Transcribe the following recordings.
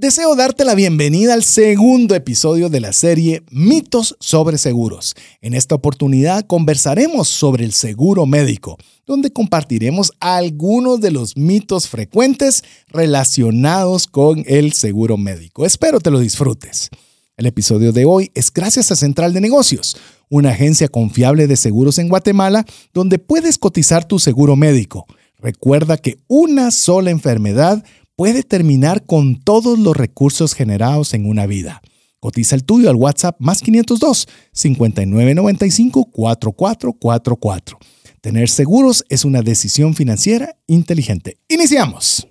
Deseo darte la bienvenida al segundo episodio de la serie Mitos sobre Seguros. En esta oportunidad conversaremos sobre el seguro médico, donde compartiremos algunos de los mitos frecuentes relacionados con el seguro médico. Espero te lo disfrutes. El episodio de hoy es gracias a Central de Negocios, una agencia confiable de seguros en Guatemala, donde puedes cotizar tu seguro médico. Recuerda que una sola enfermedad puede terminar con todos los recursos generados en una vida. Cotiza el tuyo al WhatsApp más 502 5995 4444. Tener seguros es una decisión financiera inteligente. Iniciamos.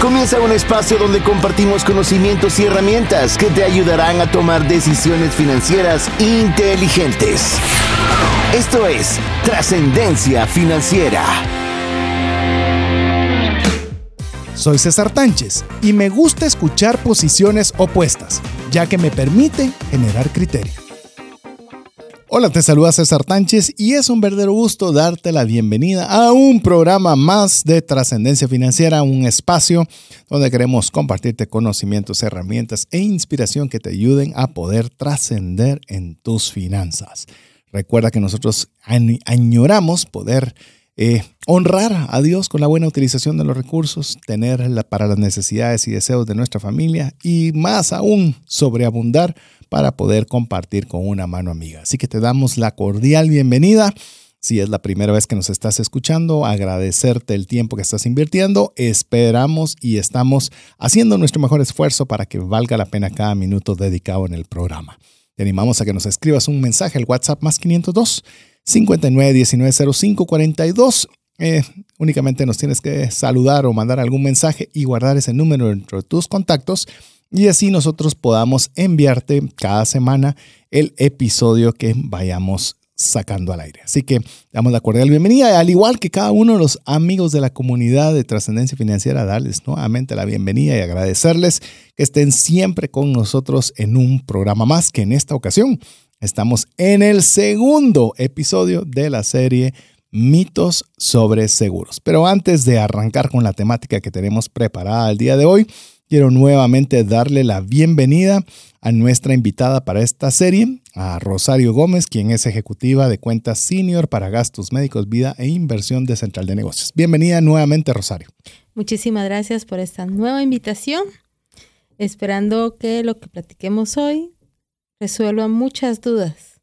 Comienza un espacio donde compartimos conocimientos y herramientas que te ayudarán a tomar decisiones financieras inteligentes. Esto es Trascendencia Financiera. Soy César Tánchez y me gusta escuchar posiciones opuestas, ya que me permite generar criterio. Hola, te saluda César Tánchez y es un verdadero gusto darte la bienvenida a un programa más de trascendencia financiera, un espacio donde queremos compartirte conocimientos, herramientas e inspiración que te ayuden a poder trascender en tus finanzas. Recuerda que nosotros añoramos poder eh, honrar a Dios con la buena utilización de los recursos, tenerla para las necesidades y deseos de nuestra familia y más aún sobreabundar para poder compartir con una mano amiga. Así que te damos la cordial bienvenida. Si es la primera vez que nos estás escuchando, agradecerte el tiempo que estás invirtiendo. Esperamos y estamos haciendo nuestro mejor esfuerzo para que valga la pena cada minuto dedicado en el programa. Te animamos a que nos escribas un mensaje al WhatsApp más 502 59190542. Eh, únicamente nos tienes que saludar o mandar algún mensaje y guardar ese número dentro de tus contactos y así nosotros podamos enviarte cada semana el episodio que vayamos sacando al aire. Así que damos la cordial bienvenida, al igual que cada uno de los amigos de la comunidad de trascendencia financiera, darles nuevamente la bienvenida y agradecerles que estén siempre con nosotros en un programa más que en esta ocasión Estamos en el segundo episodio de la serie Mitos sobre Seguros. Pero antes de arrancar con la temática que tenemos preparada el día de hoy, quiero nuevamente darle la bienvenida a nuestra invitada para esta serie, a Rosario Gómez, quien es ejecutiva de cuentas senior para gastos médicos, vida e inversión de Central de Negocios. Bienvenida nuevamente, Rosario. Muchísimas gracias por esta nueva invitación. Esperando que lo que platiquemos hoy resuelva muchas dudas.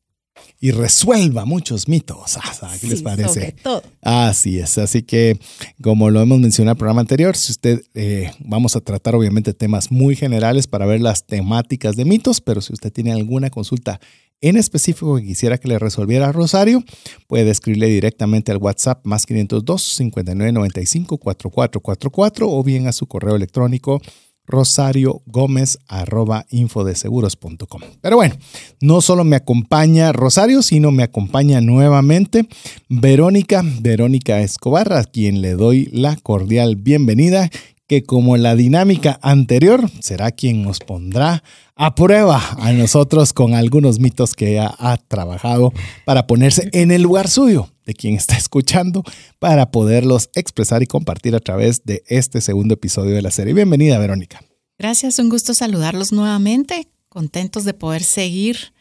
Y resuelva muchos mitos. Ah, ¿Qué les parece? Sobre todo. Así es. Así que, como lo hemos mencionado en el programa anterior, si usted eh, vamos a tratar obviamente temas muy generales para ver las temáticas de mitos, pero si usted tiene alguna consulta en específico que quisiera que le resolviera Rosario, puede escribirle directamente al WhatsApp más 502 5995 4444 o bien a su correo electrónico Rosario Gómez arroba infodeseguros.com. Pero bueno, no solo me acompaña Rosario, sino me acompaña nuevamente Verónica, Verónica Escobar, a quien le doy la cordial bienvenida, que como la dinámica anterior será quien nos pondrá a prueba a nosotros con algunos mitos que ella ha trabajado para ponerse en el lugar suyo de quien está escuchando para poderlos expresar y compartir a través de este segundo episodio de la serie. Bienvenida, Verónica. Gracias, un gusto saludarlos nuevamente, contentos de poder seguir,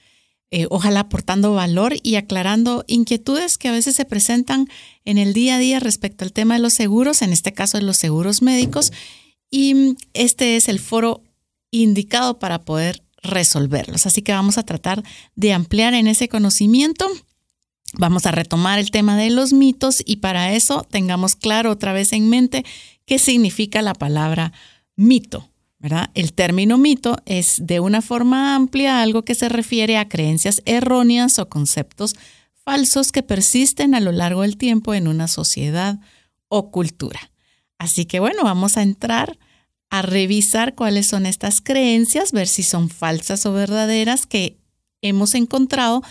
eh, ojalá aportando valor y aclarando inquietudes que a veces se presentan en el día a día respecto al tema de los seguros, en este caso de los seguros médicos, y este es el foro indicado para poder resolverlos. Así que vamos a tratar de ampliar en ese conocimiento. Vamos a retomar el tema de los mitos y para eso tengamos claro otra vez en mente qué significa la palabra mito. El término mito es de una forma amplia algo que se refiere a creencias erróneas o conceptos falsos que persisten a lo largo del tiempo en una sociedad o cultura. Así que bueno, vamos a entrar a revisar cuáles son estas creencias, ver si son falsas o verdaderas que hemos encontrado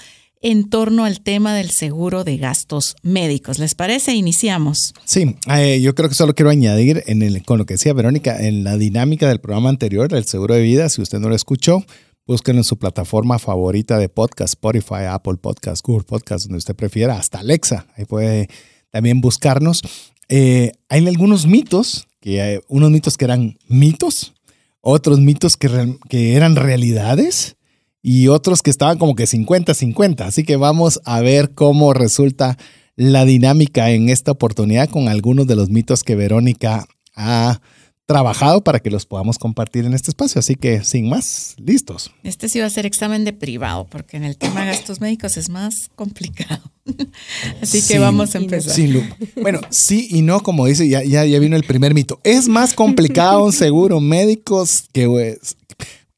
en torno al tema del seguro de gastos médicos. ¿Les parece? Iniciamos. Sí, eh, yo creo que solo quiero añadir el, con lo que decía Verónica, en la dinámica del programa anterior del seguro de vida, si usted no lo escuchó, búsquenlo en su plataforma favorita de podcast, Spotify, Apple Podcast, Google Podcast, donde usted prefiera, hasta Alexa. Ahí puede también buscarnos. Eh, hay algunos mitos que hay unos mitos que eran mitos, otros mitos que eran realidades y otros que estaban como que 50-50. Así que vamos a ver cómo resulta la dinámica en esta oportunidad con algunos de los mitos que Verónica ha trabajado para que los podamos compartir en este espacio. Así que sin más, listos. Este sí va a ser examen de privado, porque en el tema de gastos médicos es más complicado. Así que Sin- vego a empezar. Sin lupa. Bueno, sí y no, como dice, ya, ya, ya vino el primer mito. Es más complicado un seguro médico que... pues,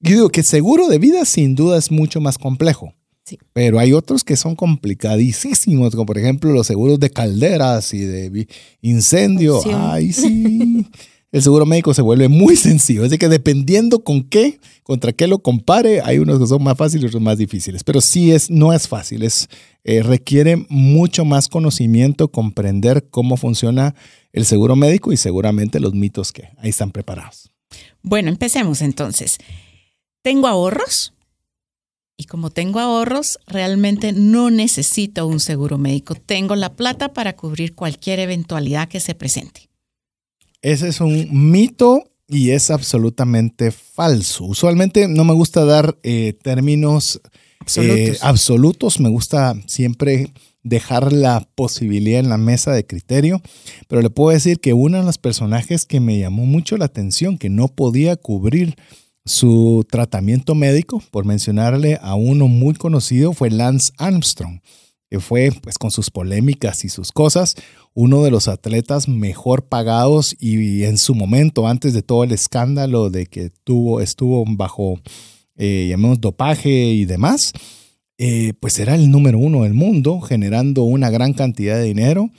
yo digo que seguro de vida sin duda es mucho más complejo. Sí. Pero hay otros que son complicadísimos, como por ejemplo los seguros de calderas y de incendio. Opción. Ay, sí. El seguro médico se vuelve muy sencillo. Así que dependiendo con qué, contra qué lo compare, hay unos que son más fáciles y otros más difíciles. Pero sí es, no es fácil. Es, eh, requiere mucho más conocimiento, comprender cómo funciona el seguro médico y seguramente los mitos que ahí están preparados. Bueno, empecemos entonces. Tengo ahorros y como tengo ahorros, realmente no necesito un seguro médico. Tengo la plata para cubrir cualquier eventualidad que se presente. Ese es un mito y es absolutamente falso. Usualmente no me gusta dar eh, términos Absolutos. eh, absolutos. Me gusta siempre dejar la posibilidad en la mesa de criterio. Pero le puedo decir que uno de los personajes que me llamó mucho la atención, que no podía cubrir su tratamiento médico, por mencionarle a uno muy conocido, fue Lance Armstrong, que fue pues con sus polémicas y sus cosas, uno de los atletas mejor pagados y en su momento, antes de todo el escándalo de que tuvo, estuvo bajo, eh, llamemos, dopaje y demás, eh, pues era el número uno del mundo, generando una gran cantidad de dinero.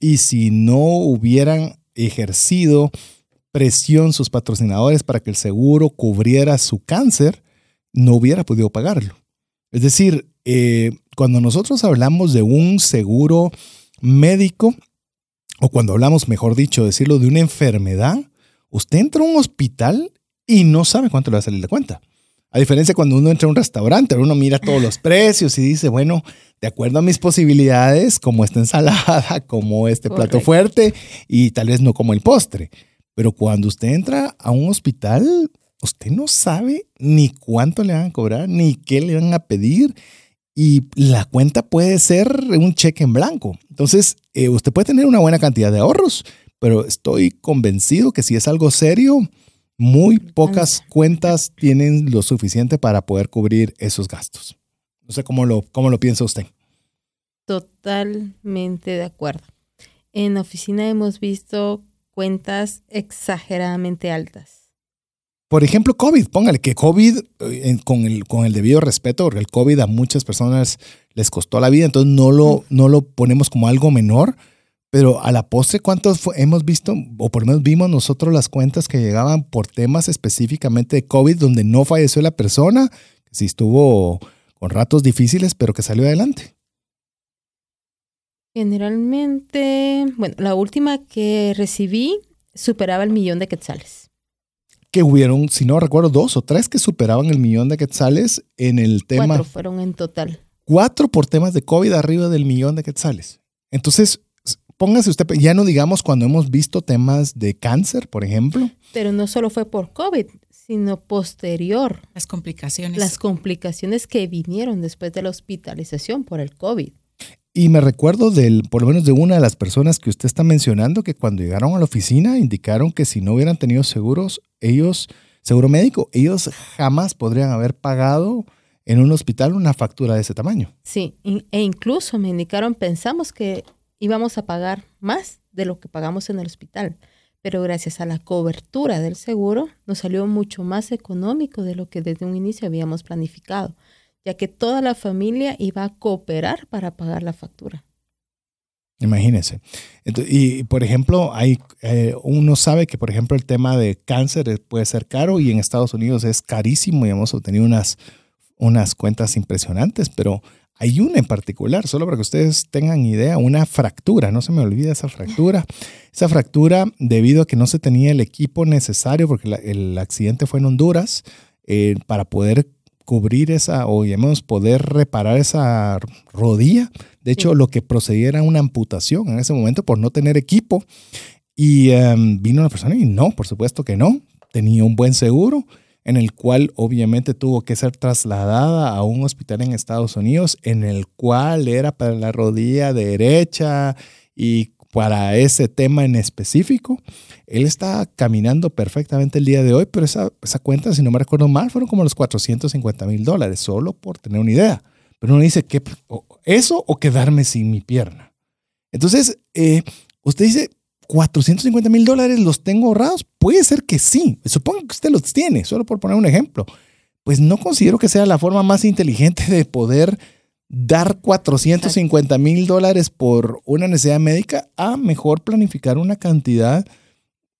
Y si no hubieran ejercido presión sus patrocinadores para que el seguro cubriera su cáncer, no hubiera podido pagarlo. Es decir, eh, cuando nosotros hablamos de un seguro médico, o cuando hablamos, mejor dicho, decirlo, de una enfermedad, usted entra a un hospital y no sabe cuánto le va a salir de cuenta. A diferencia cuando uno entra a un restaurante, uno mira todos los precios y dice, bueno, de acuerdo a mis posibilidades, como esta ensalada, como este plato Correcto. fuerte y tal vez no como el postre. Pero cuando usted entra a un hospital, usted no sabe ni cuánto le van a cobrar, ni qué le van a pedir. Y la cuenta puede ser un cheque en blanco. Entonces, eh, usted puede tener una buena cantidad de ahorros, pero estoy convencido que si es algo serio, muy pocas cuentas tienen lo suficiente para poder cubrir esos gastos. No sé cómo lo, cómo lo piensa usted. Totalmente de acuerdo. En la oficina hemos visto cuentas exageradamente altas. Por ejemplo, COVID, póngale que COVID, eh, con, el, con el debido respeto, porque el COVID a muchas personas les costó la vida, entonces no lo, no lo ponemos como algo menor, pero a la postre, ¿cuántos hemos visto, o por lo menos vimos nosotros las cuentas que llegaban por temas específicamente de COVID, donde no falleció la persona, que sí estuvo con ratos difíciles, pero que salió adelante? Generalmente, bueno, la última que recibí superaba el millón de quetzales. Que hubieron, si no recuerdo, dos o tres que superaban el millón de quetzales en el tema. Cuatro fueron en total. cuatro por temas de COVID arriba del millón de quetzales. Entonces, póngase usted, ya no digamos cuando hemos visto temas de cáncer, por ejemplo. Pero no solo fue por COVID, sino posterior. Las complicaciones. Las complicaciones que vinieron después de la hospitalización por el COVID. Y me recuerdo del, por lo menos de una de las personas que usted está mencionando, que cuando llegaron a la oficina indicaron que si no hubieran tenido seguros, ellos, seguro médico, ellos jamás podrían haber pagado en un hospital una factura de ese tamaño. Sí, e incluso me indicaron, pensamos que íbamos a pagar más de lo que pagamos en el hospital, pero gracias a la cobertura del seguro nos salió mucho más económico de lo que desde un inicio habíamos planificado, ya que toda la familia iba a cooperar para pagar la factura. Imagínense. Y, por ejemplo, hay, eh, uno sabe que, por ejemplo, el tema de cáncer puede ser caro y en Estados Unidos es carísimo y hemos obtenido unas, unas cuentas impresionantes, pero hay una en particular, solo para que ustedes tengan idea, una fractura, no se me olvida esa fractura. Esa fractura, debido a que no se tenía el equipo necesario, porque la- el accidente fue en Honduras, eh, para poder cubrir esa, o llamemos, poder reparar esa rodilla. De hecho, Sí. lo que procedía era una amputación en ese momento por no tener equipo. Y em, vino una persona y no, por supuesto que no. Tenía un buen seguro en el cual obviamente tuvo que ser trasladada a un hospital en Estados Unidos, en el cual era para la rodilla derecha y para ese tema en específico. Él está caminando perfectamente el día de hoy, pero esa, cuenta, si no me recuerdo mal, fueron como los 450 mil dólares, solo por tener una idea. Pero uno dice, que ¿eso o quedarme sin mi pierna? Entonces, eh, usted dice, 450 mil dólares los tengo ahorrados. Puede ser que sí. Supongo que usted los tiene, solo por poner un ejemplo. Pues no considero que sea la forma más inteligente de poder dar 450 mil dólares por una necesidad médica a mejor planificar una cantidad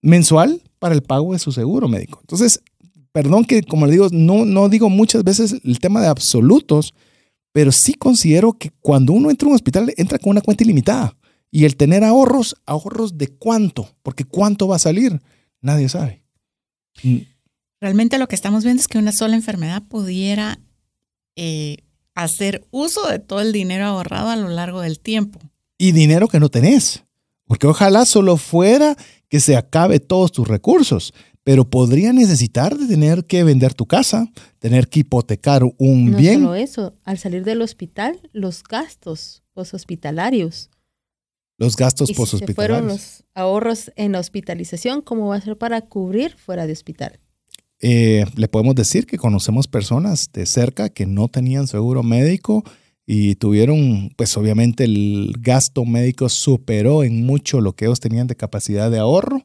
mensual para el pago de su seguro médico. Entonces, perdón que, como le digo, no, no digo muchas veces el tema de absolutos, pero sí considero que cuando uno entra a un hospital, entra con una cuenta ilimitada. Y el tener ahorros, ahorros de cuánto, porque cuánto va a salir, nadie sabe. Mm. Realmente lo que estamos viendo es que una sola enfermedad pudiera eh, hacer uso de todo el dinero ahorrado a lo largo del tiempo. Y dinero que no tenés, porque ojalá solo fuera que se acabe todos tus recursos, pero podría necesitar de tener que vender tu casa, tener que hipotecar un bien. No solo eso, al salir del hospital, los gastos hospitalarios los gastos y si fueron los ahorros en hospitalización, ¿cómo va a ser para cubrir fuera de hospital? Eh, le podemos decir que conocemos personas de cerca que no tenían seguro médico y tuvieron, pues obviamente el gasto médico superó en mucho lo que ellos tenían de capacidad de ahorro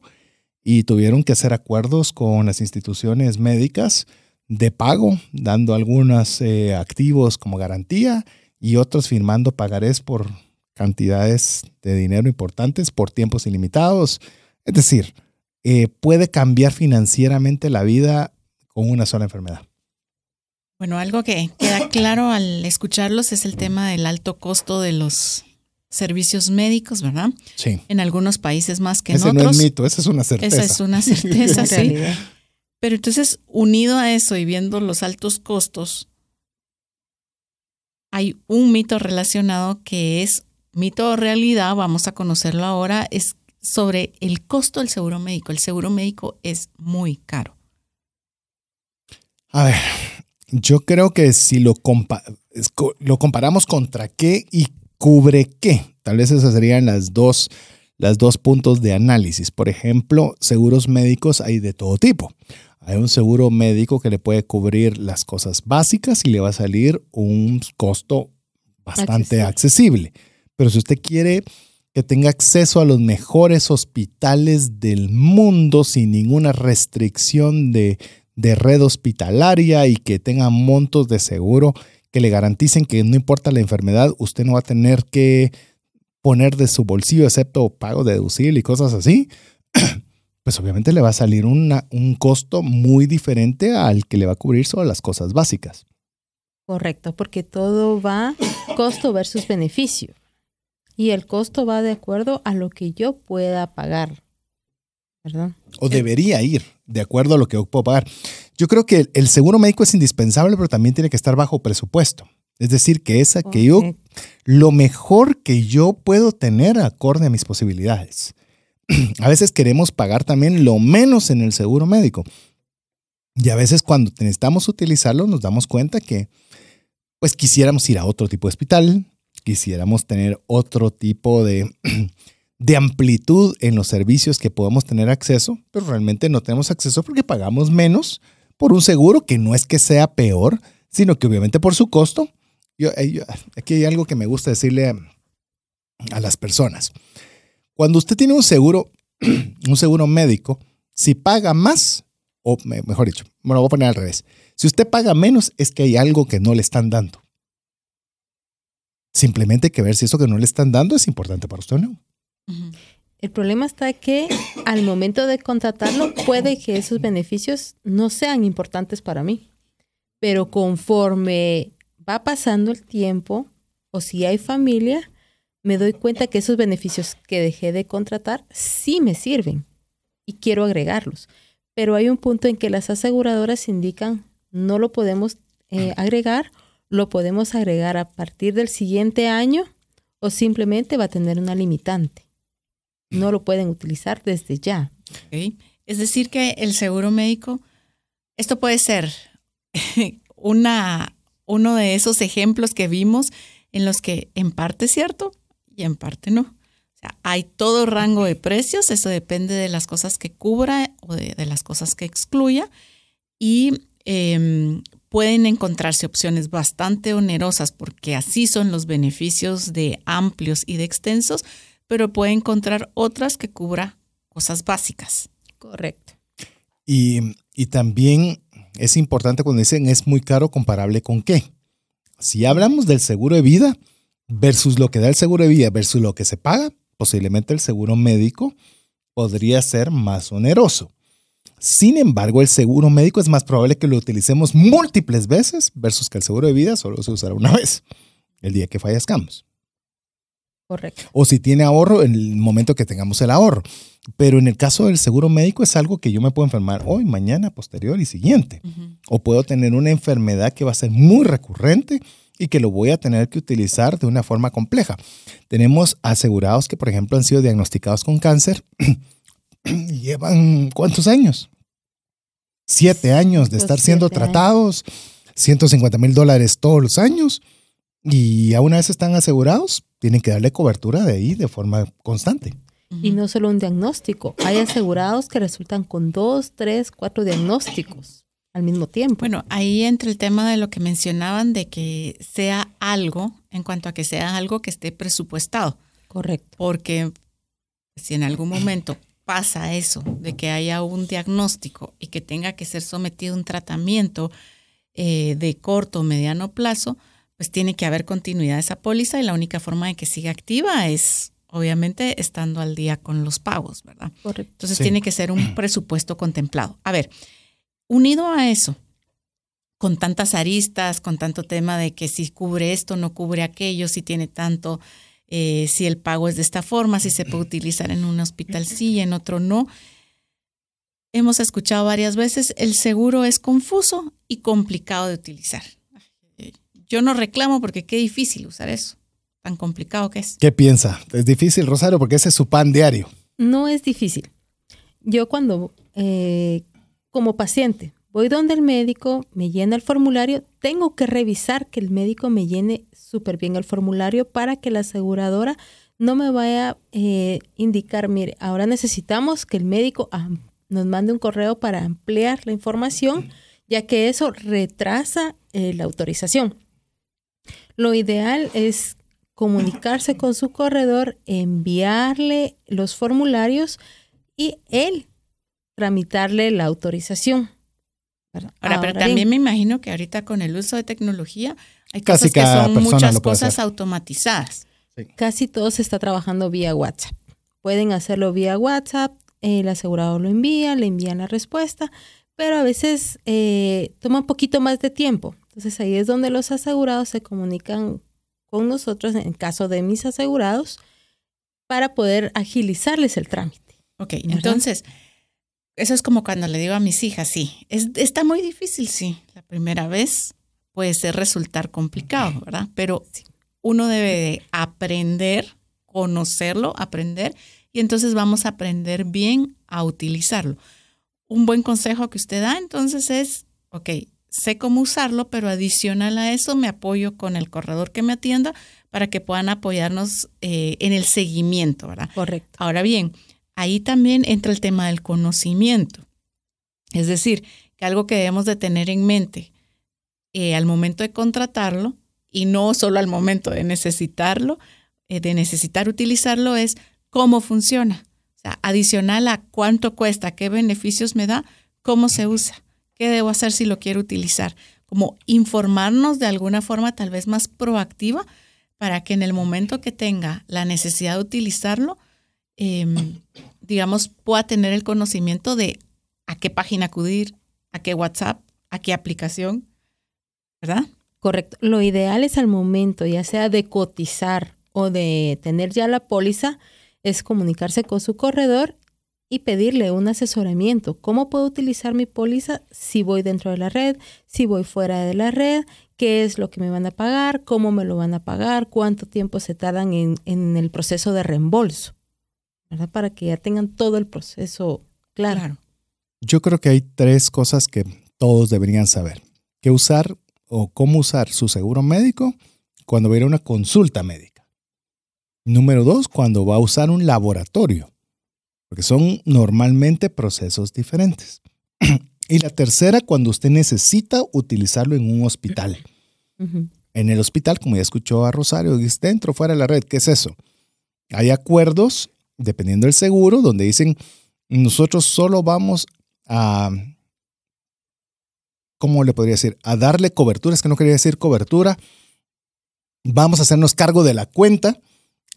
y tuvieron que hacer acuerdos con las instituciones médicas de pago, dando algunos eh, activos como garantía y otros firmando pagarés por cantidades de dinero importantes por tiempos ilimitados. Es decir, eh, puede cambiar financieramente la vida con una sola enfermedad. Bueno, algo que queda claro al escucharlos es el tema del alto costo de los servicios médicos, ¿verdad? Sí. En algunos países más que en otros. Ese no es mito, esa es una certeza. Esa es una certeza, sí. Pero entonces, unido a eso y viendo los altos costos, hay un mito relacionado que es mito o realidad, vamos a conocerlo ahora, es sobre el costo del seguro médico. El seguro médico es muy caro. A ver, yo creo que si lo, lo comparamos contra qué y cubre qué, tal vez esas serían las dos, las dos puntos de análisis. Por ejemplo, seguros médicos hay de todo tipo. Hay un seguro médico que le puede cubrir las cosas básicas y le va a salir un costo bastante accesible. Pero si usted quiere que tenga acceso a los mejores hospitales del mundo sin ninguna restricción de, red hospitalaria y que tenga montos de seguro que le garanticen que no importa la enfermedad, usted no va a tener que poner de su bolsillo excepto pago deducible y cosas así, pues obviamente le va a salir un costo muy diferente al que le va a cubrir solo las cosas básicas. Correcto, porque todo va costo versus beneficio y el costo va de acuerdo a lo que yo pueda pagar. ¿verdad? O debería ir de acuerdo a lo que yo puedo pagar. Yo creo que el seguro médico es indispensable, pero también tiene que estar bajo presupuesto. Es decir, que es aquello, lo mejor que yo puedo tener acorde a mis posibilidades. A veces queremos pagar también lo menos en el seguro médico. Y a veces cuando necesitamos utilizarlo nos damos cuenta que pues quisiéramos ir a otro tipo de hospital, quisiéramos tener otro tipo de, de amplitud en los servicios que podamos tener acceso, pero realmente no tenemos acceso porque pagamos menos por un seguro que no es que sea peor, sino que obviamente por su costo. Eh, aquí hay algo que me gusta decirle a las personas. Cuando usted tiene un seguro, un seguro médico, si paga más, o mejor dicho, me lo voy a poner al revés. Si usted paga menos, es que hay algo que no le están dando. Simplemente hay que ver si eso que no le están dando es importante para usted o no. El problema está que al momento de contratarlo puede que esos beneficios no sean importantes para mí, pero conforme va pasando el tiempo o si hay familia, me doy cuenta que esos beneficios que dejé de contratar sí me sirven y quiero agregarlos. Pero hay un punto en que las aseguradoras indican no lo podemos eh, agregar lo podemos agregar a partir del siguiente año o simplemente va a tener una limitante. no lo pueden utilizar desde ya. Es decir, que el seguro médico, esto puede ser una, uno de esos ejemplos que vimos en los que en parte es cierto y en parte no. O sea, hay todo rango de precios, eso depende de las cosas que cubra o de, las cosas que excluya. Y em, pueden encontrarse opciones bastante onerosas porque así son los beneficios de amplios y de extensos, pero puede encontrar otras que cubra cosas básicas. Correcto. Y, y también es importante cuando dicen es muy caro comparable con qué. Si hablamos del seguro de vida versus lo que da el seguro de vida versus lo que se paga, posiblemente el seguro médico podría ser más oneroso. Sin embargo, el seguro médico es más probable que lo utilicemos múltiples veces versus que el seguro de vida solo se usará una vez, el día que fallezcamos. Correcto. O si tiene ahorro en el momento que tengamos el ahorro. Pero en el caso del seguro médico es algo que yo me puedo enfermar hoy, mañana, posterior y siguiente. O puedo tener una enfermedad que va a ser muy recurrente y que lo voy a tener que utilizar de una forma compleja. Tenemos asegurados que, por ejemplo, han sido diagnosticados con cáncer llevan cuántos años? Siete años de pues estar siendo tratados, 150 mil dólares todos los años y aún una vez están asegurados, tienen que darle cobertura de ahí de forma constante. Y no solo un diagnóstico, hay asegurados que resultan con dos, tres, cuatro diagnósticos al mismo tiempo. Bueno, ahí entra el tema de lo que mencionaban de que sea algo, en cuanto a que sea algo que esté presupuestado. Correcto. Porque si en algún momento pasa eso, de que haya un diagnóstico y que tenga que ser sometido a un tratamiento eh, de corto o mediano plazo, pues tiene que haber continuidad de esa póliza y la única forma de que siga activa es obviamente estando al día con los pagos, ¿verdad? Correcto. Entonces tiene que ser un presupuesto contemplado. A ver, unido a eso, con tantas aristas, con tanto tema de que si cubre esto, no cubre aquello, si tiene tanto eh, si el pago es de esta forma, si se puede utilizar en un hospital sí, en otro no. Hemos escuchado varias veces, el seguro es confuso y complicado de utilizar. Yo no reclamo porque qué difícil usar eso, tan complicado que es. ¿Qué piensa? ¿Es difícil, Rosario? Porque ese es su pan diario. No es difícil. Yo cuando, eh, como paciente, voy donde el médico, me llena el formulario, tengo que revisar que el médico me llene súper bien el formulario para que la aseguradora no me vaya a eh, indicar, mire, ahora necesitamos que el médico nos mande un correo para ampliar la información, ya que eso retrasa eh, la autorización. Lo ideal es comunicarse con su corredor, enviarle los formularios y él tramitarle la autorización. Ahora, pero también me imagino que ahorita con el uso de tecnología hay Casi cosas que son muchas cosas automatizadas. Casi todo se está trabajando vía WhatsApp. Pueden hacerlo vía WhatsApp, el asegurado lo envía, le envían la respuesta, pero a veces eh, toma un poquito más de tiempo. Entonces ahí es donde los asegurados se comunican con nosotros, en caso de mis asegurados, para poder agilizarles el trámite. Ok, entonces, eso es como cuando le digo a mis hijas, sí, es, está muy difícil, sí, la primera vez puede ser resultar complicado, ¿verdad? Pero uno debe de aprender, conocerlo, aprender, y entonces vamos a aprender bien a utilizarlo. Un buen consejo que usted da entonces es, ok, sé cómo usarlo, pero adicional a eso me apoyo con el corredor que me atienda para que puedan apoyarnos eh, en el seguimiento, ¿verdad? Correcto. Ahora bien, ahí también entra el tema del conocimiento. Es decir, que algo que debemos de tener en mente eh, al momento de contratarlo y no solo al momento de necesitarlo, eh, de necesitar utilizarlo, es cómo funciona. O sea, adicional a cuánto cuesta, qué beneficios me da, cómo se usa, qué debo hacer si lo quiero utilizar. Como informarnos de alguna forma tal vez más proactiva para que en el momento que tenga la necesidad de utilizarlo, Em, digamos, pueda tener el conocimiento de a qué página acudir, a qué WhatsApp, a qué aplicación, ¿verdad? Correcto. Lo ideal es al momento, ya sea de cotizar o de tener ya la póliza, es comunicarse con su corredor y pedirle un asesoramiento. ¿Cómo puedo utilizar mi póliza si voy dentro de la red, si voy fuera de la red? ¿Qué es lo que me van a pagar? ¿Cómo me lo van a pagar? ¿Cuánto tiempo se tardan en, en el proceso de reembolso? ¿Verdad? Para que ya tengan todo el proceso claro. Yo creo que hay tres cosas que todos deberían saber. ¿Qué usar o cómo usar su seguro médico cuando va a ir a una consulta médica? Número dos, cuando va a usar un laboratorio, porque son normalmente procesos diferentes. y la tercera, cuando usted necesita utilizarlo en un hospital. En el hospital, como ya escuchó a Rosario, dice dentro, fuera de la red. ¿Qué es eso? Hay acuerdos, dependiendo del seguro, donde dicen, nosotros solo vamos a, ¿cómo le podría decir? A darle cobertura, es que no quería decir cobertura. Vamos a hacernos cargo de la cuenta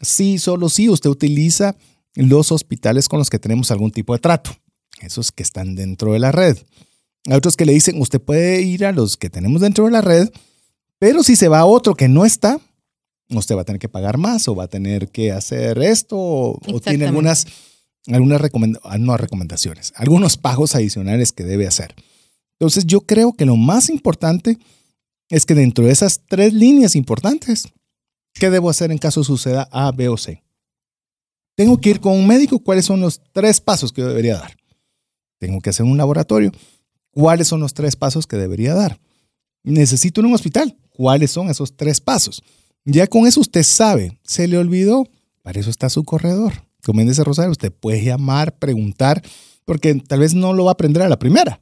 Sí, solo si usted utiliza los hospitales con los que tenemos algún tipo de trato, esos que están dentro de la red. Hay otros que le dicen, usted puede ir a los que tenemos dentro de la red, pero si se va a otro que no está, usted va a tener que pagar más o va a tener que hacer esto o, tiene algunas, algunas ah, no, recomendaciones, algunos pagos adicionales que debe hacer. Entonces yo creo que lo más importante es que dentro de esas tres líneas importantes, ¿Qué debo hacer en caso suceda A, B o C? Tengo que ir con un médico. ¿Cuáles son los tres pasos que yo debería dar? Tengo que hacer un laboratorio. ¿Cuáles son los tres pasos que debería dar? Necesito un hospital. ¿Cuáles son esos tres pasos? Ya con eso usted sabe. Se le olvidó. Para eso está su corredor. Dice Rosario, usted puede llamar, preguntar, porque tal vez no lo va a aprender a la primera.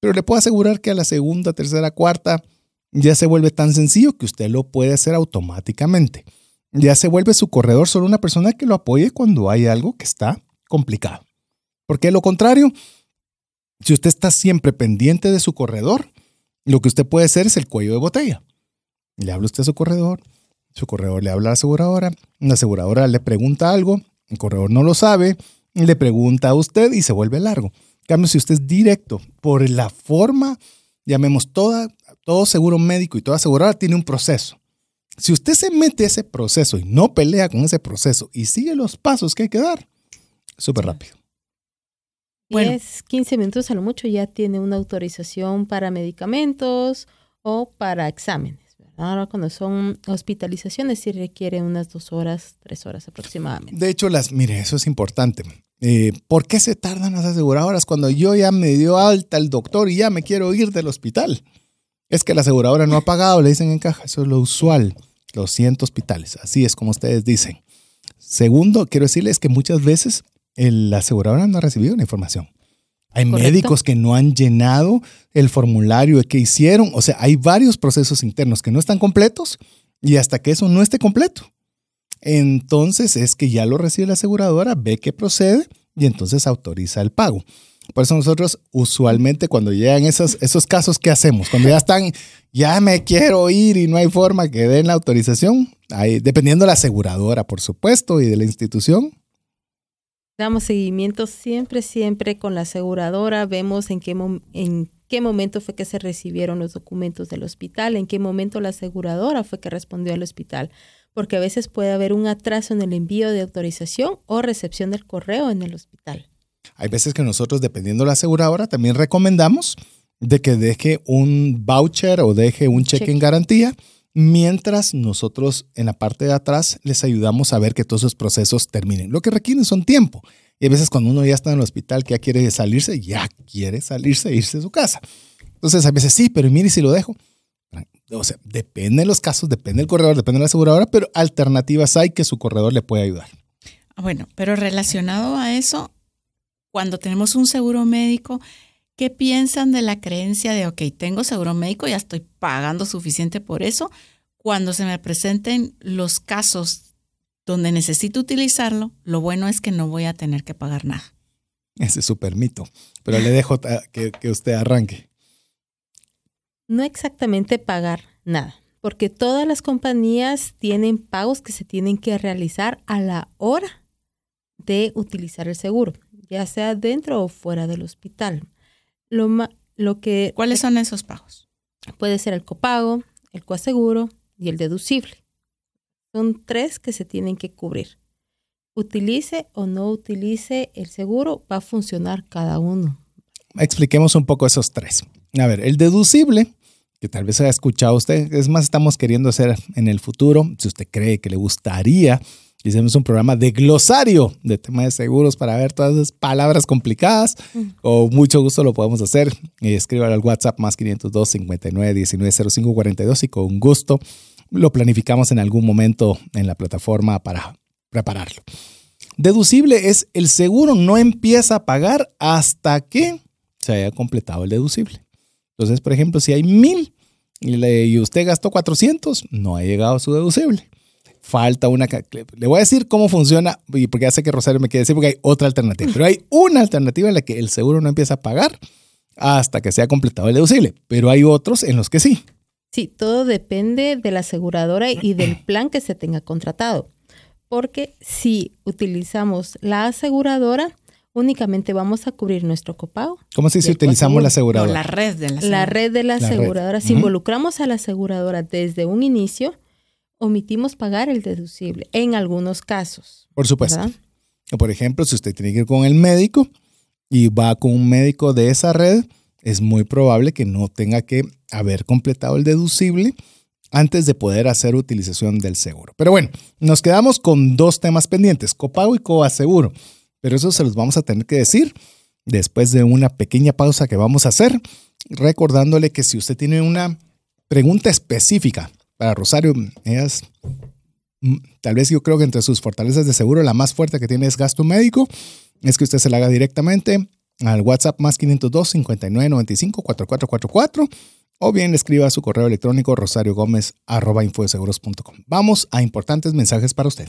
Pero le puedo asegurar que a la segunda, tercera, cuarta, ya se vuelve tan sencillo que usted lo puede hacer automáticamente. Ya se vuelve su corredor solo una persona que lo apoye cuando hay algo que está complicado. Porque lo contrario, si usted está siempre pendiente de su corredor, lo que usted puede hacer es el cuello de botella. Le habla usted a su corredor, su corredor le habla a la aseguradora, la aseguradora le pregunta algo, el corredor no lo sabe, le pregunta a usted y se vuelve largo. En cambio, si usted es directo por la forma, llamemos toda todo seguro médico y toda aseguradora tiene un proceso. Si usted se mete a ese proceso y no pelea con ese proceso y sigue los pasos que hay que dar, súper rápido. Bueno. 10, 15 minutos a lo mucho ya tiene una autorización para medicamentos o para exámenes. Ahora cuando son hospitalizaciones sí requiere unas dos horas, tres horas aproximadamente. De hecho, las, mire, eso es importante. Eh, ¿Por qué se tardan las aseguradoras cuando yo ya me dio alta el doctor y ya me quiero ir del hospital? Es que la aseguradora no ha pagado, le dicen en caja. Eso es lo usual. Los 100 hospitales. Así es como ustedes dicen. Segundo, quiero decirles que muchas veces la aseguradora no ha recibido la información. Hay médicos que no han llenado el formulario que hicieron. O sea, hay varios procesos internos que no están completos y hasta que eso no esté completo. Entonces es que ya lo recibe la aseguradora, ve que procede y entonces autoriza el pago. Por eso nosotros usualmente cuando llegan esos, esos casos, ¿qué hacemos? Cuando ya están, ya me quiero ir y no hay forma que den la autorización, ahí, dependiendo de la aseguradora, por supuesto, y de la institución. Damos seguimiento siempre, siempre con la aseguradora, vemos en qué, en qué momento fue que se recibieron los documentos del hospital, en qué momento la aseguradora fue que respondió al hospital, porque a veces puede haber un atraso en el envío de autorización o recepción del correo en el hospital. Hay veces que nosotros, dependiendo de la aseguradora, también recomendamos de que deje un voucher o deje un cheque en garantía, mientras nosotros en la parte de atrás les ayudamos a ver que todos esos procesos terminen. Lo que requieren son tiempo. Y a veces cuando uno ya está en el hospital, que ya quiere salirse, ya quiere salirse e irse a su casa. Entonces a veces sí, pero mire si lo dejo. O sea, depende de los casos, depende del corredor, depende de la aseguradora, pero alternativas hay que su corredor le puede ayudar. Bueno, pero relacionado a eso, cuando tenemos un seguro médico, ¿qué piensan de la creencia de, ok, tengo seguro médico, ya estoy pagando suficiente por eso? Cuando se me presenten los casos donde necesito utilizarlo, lo bueno es que no voy a tener que pagar nada. Ese es súper mito, pero le dejo que, que usted arranque. No exactamente pagar nada, porque todas las compañías tienen pagos que se tienen que realizar a la hora de utilizar el seguro ya sea dentro o fuera del hospital. Lo, lo que, ¿Cuáles son esos pagos? Puede ser el copago, el coaseguro y el deducible. Son tres que se tienen que cubrir. Utilice o no utilice el seguro, va a funcionar cada uno. Expliquemos un poco esos tres. A ver, el deducible, que tal vez haya escuchado usted, es más, estamos queriendo hacer en el futuro, si usted cree que le gustaría Hicimos un programa de glosario de tema de seguros para ver todas esas palabras complicadas. Con mucho gusto lo podemos hacer. Escríbalo al WhatsApp más 502 59 19 05 42 y con gusto lo planificamos en algún momento en la plataforma para prepararlo. Deducible es el seguro no empieza a pagar hasta que se haya completado el deducible. Entonces, por ejemplo, si hay mil y, usted gastó 400, no ha llegado a su deducible. Falta una... Le voy a decir cómo funciona, y porque ya sé que Rosario me quiere decir, porque hay otra alternativa. Pero hay una alternativa en la que el seguro no empieza a pagar hasta que se haya completado el deducible. Pero hay otros en los que sí. Sí, todo depende de la aseguradora y del plan que se tenga contratado. Porque si utilizamos la aseguradora, únicamente vamos a cubrir nuestro copago. ¿Cómo si utilizamos la aseguradora? la red de la aseguradora. La red de la, aseguradora. Si involucramos a la aseguradora desde un inicio, omitimos pagar el deducible en algunos casos. Por supuesto. Por ejemplo, si usted tiene que ir con el médico y va con un médico de esa red, es muy probable que no tenga que haber completado el deducible antes de poder hacer utilización del seguro. Pero bueno, nos quedamos con dos temas pendientes, copago y coaseguro. Pero eso se los vamos a tener que decir después de una pequeña pausa que vamos a hacer, recordándole que si usted tiene una pregunta específica para Rosario, mm, tal vez yo creo que entre sus fortalezas de seguro la más fuerte que tiene es gasto médico, es que usted se la haga directamente al WhatsApp más 502 59 95 4444 o bien escriba su correo electrónico rosariogomez.com. Vamos a importantes mensajes para usted.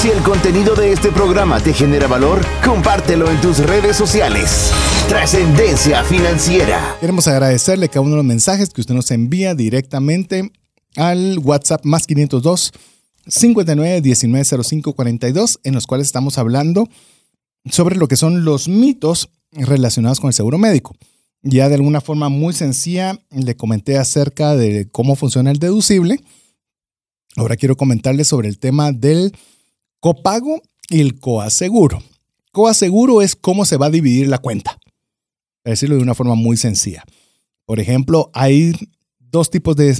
Si el contenido de este programa te genera valor, compártelo en tus redes sociales. Trascendencia financiera. Queremos agradecerle cada uno de los mensajes que usted nos envía directamente al WhatsApp más 502 59 19 05 42, en los cuales estamos hablando sobre lo que son los mitos relacionados con el seguro médico. Ya de alguna forma muy sencilla le comenté acerca de cómo funciona el deducible. Ahora quiero comentarle sobre el tema del copago y el coaseguro. Coaseguro es cómo se va a dividir la cuenta. Para decirlo de una forma muy sencilla. Por ejemplo, hay dos tipos de,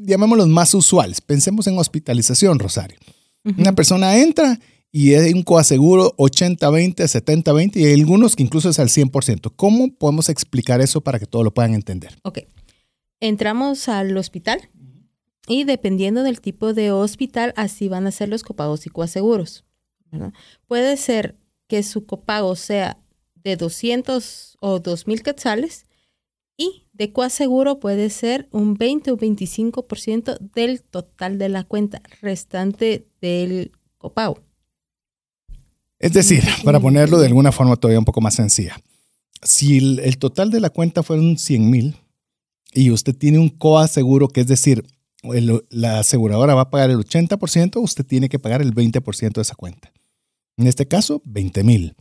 llamémoslos más usuales. Pensemos en hospitalización, Rosario. Una persona entra y hay un coaseguro 80-20, 70-20 y hay algunos que incluso es al 100%. ¿Cómo podemos explicar eso para que todos lo puedan entender? Ok. Entramos al hospital, y dependiendo del tipo de hospital, así van a ser los copagos y coaseguros. Puede ser que su copago sea de 200 o 2000 quetzales y de coaseguro puede ser un 20 o 25% del total de la cuenta restante del copago. Es decir, para ponerlo de alguna forma todavía un poco más sencilla, si el, el total de la cuenta fueron 100 mil y usted tiene un coaseguro, que es decir, la aseguradora va a pagar el 80%, usted tiene que pagar el 20% de esa cuenta. En este caso, 20 mil.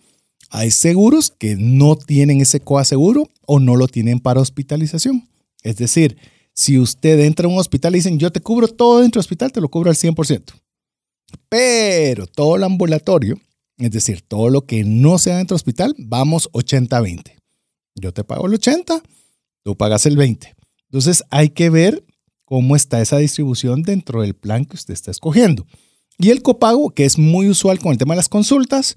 Hay seguros que no tienen ese coaseguro o no lo tienen para hospitalización. Es decir, si usted entra a un hospital y dicen, yo te cubro todo dentro del hospital, te lo cubro al 100%. Pero todo el ambulatorio, es decir, todo lo que no sea dentro del hospital, vamos 80-20. Yo te pago el 80, tú pagas el 20. Entonces hay que ver cómo está esa distribución dentro del plan que usted está escogiendo. Y el copago, que es muy usual con el tema de las consultas,